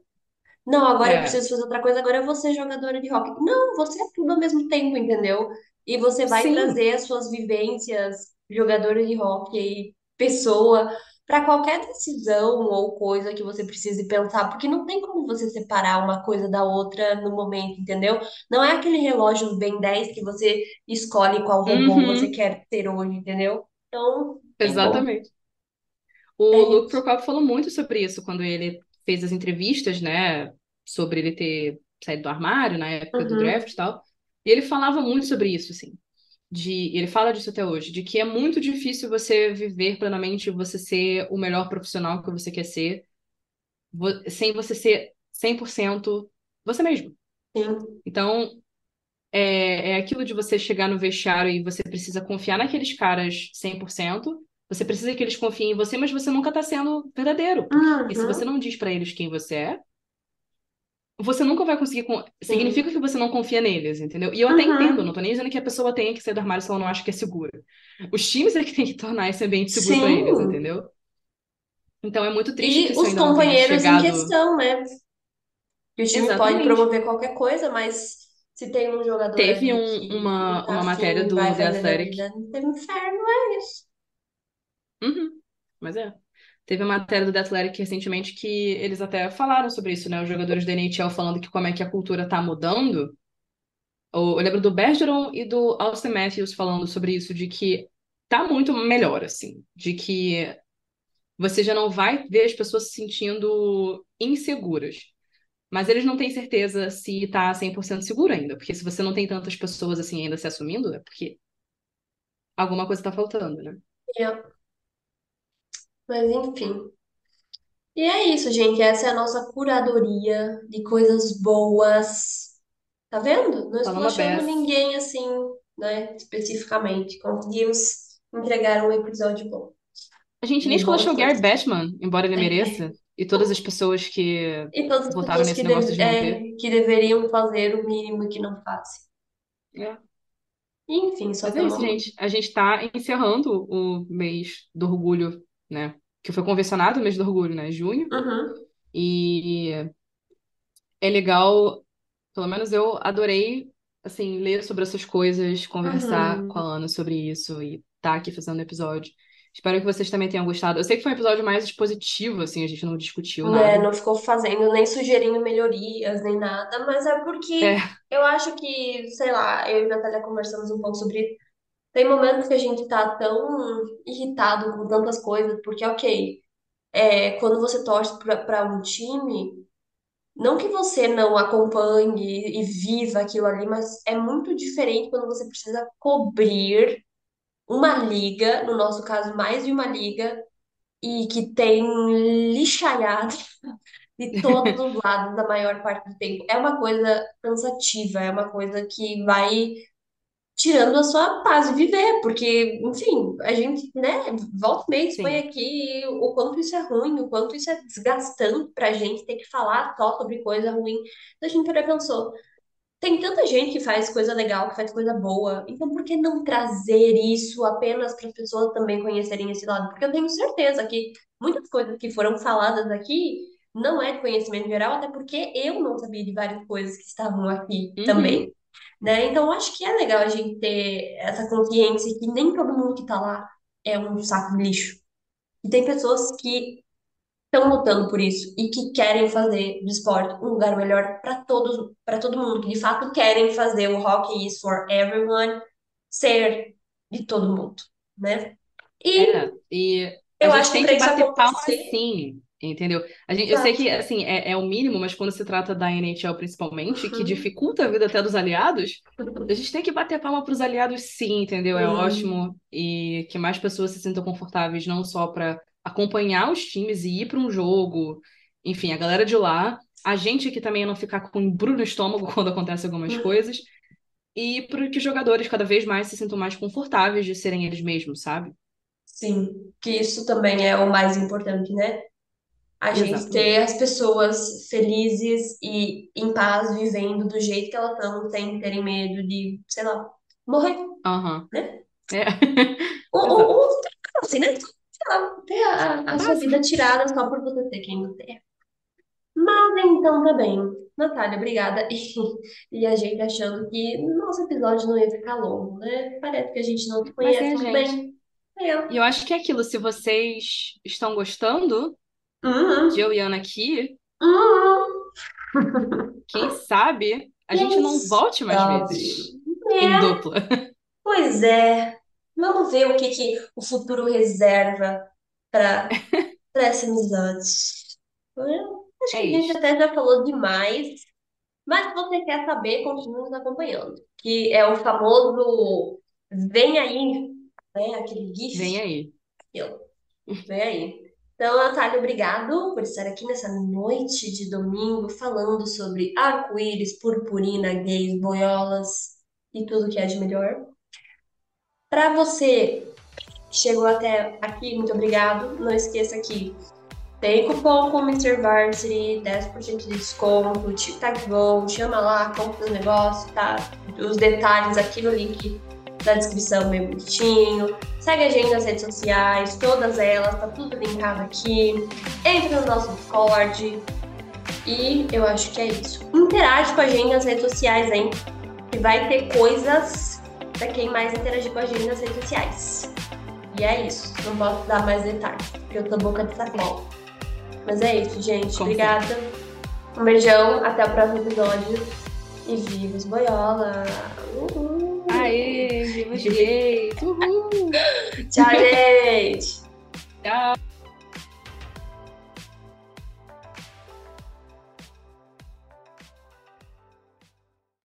Não, agora eu É, preciso fazer outra coisa, agora eu vou ser jogadora de rock. Não, você é tudo ao mesmo tempo, entendeu? E você vai sim, trazer as suas vivências, jogadora de rock, pessoa, para qualquer decisão ou coisa que você precise pensar, porque não tem como você separar uma coisa da outra no momento, entendeu? Não é aquele relógio Ben 10 que você escolhe qual robô você uhum, quer ter hoje, entendeu? Então, como. exatamente. O É Luke. Prokop falou muito sobre isso quando ele fez as entrevistas, né, sobre ele ter saído do armário na época do Uhum, draft e tal. E ele falava muito sobre isso, assim. De, e ele fala disso até hoje, de que é muito difícil você viver plenamente, você ser o melhor profissional que você quer ser, sem você ser 100% você mesmo. sim. Então, é, é aquilo de você chegar no vestiário e você precisa confiar naqueles caras 100%. Você precisa que eles confiem em você, mas você nunca tá sendo verdadeiro. Porque se você Uhum, não diz pra eles quem você é, você nunca vai conseguir. con- Significa sim. que você não confia neles, entendeu? E eu até entendo, não tô nem dizendo que a pessoa tenha que sair do armário se ela não acha que é segura. Os times é que tem que tornar esse ambiente seguro pra eles, sim. entendeu? Então é muito triste E os companheiros em chegado. questão, né? Que o time pode Exatamente. promover qualquer coisa, mas se tem um jogador Teve um- que uma, tá uma matéria do The Athletic. tem inferno, é isso. Uhum, mas é. Teve uma matéria do The Athletic recentemente que eles até falaram sobre isso, né? Os jogadores da NHL falando que como é que a cultura tá mudando. Eu lembro do Bergeron e do Austin Matthews falando sobre isso, de que tá muito melhor, assim. De que você já não vai ver as pessoas se sentindo inseguras. Mas eles não têm certeza se tá 100% seguro ainda. Porque se você não tem tantas pessoas assim ainda se assumindo, é porque alguma coisa tá faltando, né? Yeah. Mas enfim. E é isso, gente. Essa é a nossa curadoria de coisas boas. Tá vendo? Não Fala uma esculachando Beth. ninguém assim, né? Especificamente. Conseguimos entregar um episódio bom. A gente nem esculachou o Gary. Batman, embora ele mereça. E todas as pessoas que E todas as votaram pessoas que, nesse negócio deve- de é, que deveriam fazer o mínimo que não fazem. É. Enfim, só Mas é isso, gente. A gente tá encerrando o mês do orgulho, né? Que foi convencionado o mês do orgulho, né? Junho. Uhum, E é legal, pelo menos eu adorei, assim, ler sobre essas coisas, conversar com a uhum. Ana sobre isso e tá aqui fazendo o episódio. Espero que vocês também tenham gostado. Eu sei que foi um episódio mais expositivo, assim, a gente não discutiu Né, nada. não ficou fazendo, nem sugerindo melhorias, nem nada, mas é porque É, eu acho que, sei lá, eu e a Natália conversamos um pouco sobre. Tem momentos que a gente tá tão irritado com tantas coisas, porque, ok, é, quando você torce pra um time, não que você não acompanhe e viva aquilo ali, mas é muito diferente quando você precisa cobrir uma liga, no nosso caso, mais de uma liga, e que tem lixaiada de todos os lados da maior parte do tempo. É uma coisa cansativa, é uma coisa que vai tirando a sua paz de viver, porque, enfim, a gente, né, volta e meia expõe sim. aqui o quanto isso é ruim, o quanto isso é desgastante pra gente ter que falar só sobre coisa ruim. Então a gente já pensou. tem tanta gente que faz coisa legal, que faz coisa boa. Então, por que não trazer isso apenas para as pessoas também conhecerem esse lado? Porque eu tenho certeza que muitas coisas que foram faladas aqui não é de conhecimento geral, até porque eu não sabia de várias coisas que estavam aqui Uhum. também. Né? Então, acho que é legal a gente ter essa consciência que nem todo mundo que tá lá é um saco de lixo. E tem pessoas que estão lutando por isso e que querem fazer do esporte um lugar melhor para todos, para todo mundo, que de fato querem fazer o Hockey is for everyone ser de todo mundo, né? E É, e eu acho que tem para isso palma acontecer, sim, entendeu? A gente, eu sei que, assim, é, é o mínimo, mas quando se trata da NHL principalmente, que Uhum. dificulta a vida até dos aliados, a gente tem que bater palma pros aliados sim, entendeu? É Sim, ótimo e que mais pessoas se sintam confortáveis, não só para acompanhar os times e ir para um jogo, enfim, a galera de lá, a gente aqui também não ficar com um embrulho no estômago quando acontecem algumas Uhum. coisas, e para que os jogadores cada vez mais se sintam mais confortáveis de serem eles mesmos, sabe? sim, que isso também é o mais importante, né? A gente ter Exatamente. as pessoas felizes e em paz, vivendo do jeito que elas estão, sem terem medo de, sei lá, morrer, Aham. né? É. Ou, ou, ou assim, né? Sei lá, ter a, a sua vida tirada só por você ter quem não tem. Mas então tá bem. Natália, obrigada. E, e a gente achando que nosso episódio não ia ficar longo, né? Parece que a gente não se Mas é, conhece muito gente. bem. É. E eu acho que é aquilo, se vocês estão gostando de Uhum. eu e Ana aqui, Uhum. quem sabe a gente não volte mais vezes em É, dupla. pois é. Vamos ver o que, que o futuro reserva para essa amizade. Eu acho É que a gente isto. até já falou demais. Mas se você quer saber, continue nos acompanhando. Que é o famoso Vem aí, né? Aquele Vem GIF. aí. Eu, Vem aí. Então, Natália, obrigado por estar aqui nessa noite de domingo falando sobre arco-íris, purpurina, gays, boiolas e tudo que é de melhor. Para você que chegou até aqui, muito obrigado. Não esqueça que tem cupom com Mr. Varsity, 10% de desconto, Tic Tac chama lá, compra os negócios, tá? Os detalhes aqui no link da descrição, bem bonitinho. Segue a gente nas redes sociais, todas elas, tá tudo linkado aqui. Entra no nosso Discord. E eu acho que é isso. Interage com a gente nas redes sociais, hein? Que vai ter coisas pra quem mais interagir com a gente nas redes sociais. E é isso. Não posso dar mais detalhes, porque eu tô boca de sacola. Mas é isso, gente. Obrigada. Um beijão. Até o próximo episódio. E viva os boiola! Uhul. Aê, viva os gays! Uhul! Tchau, gente! Tchau!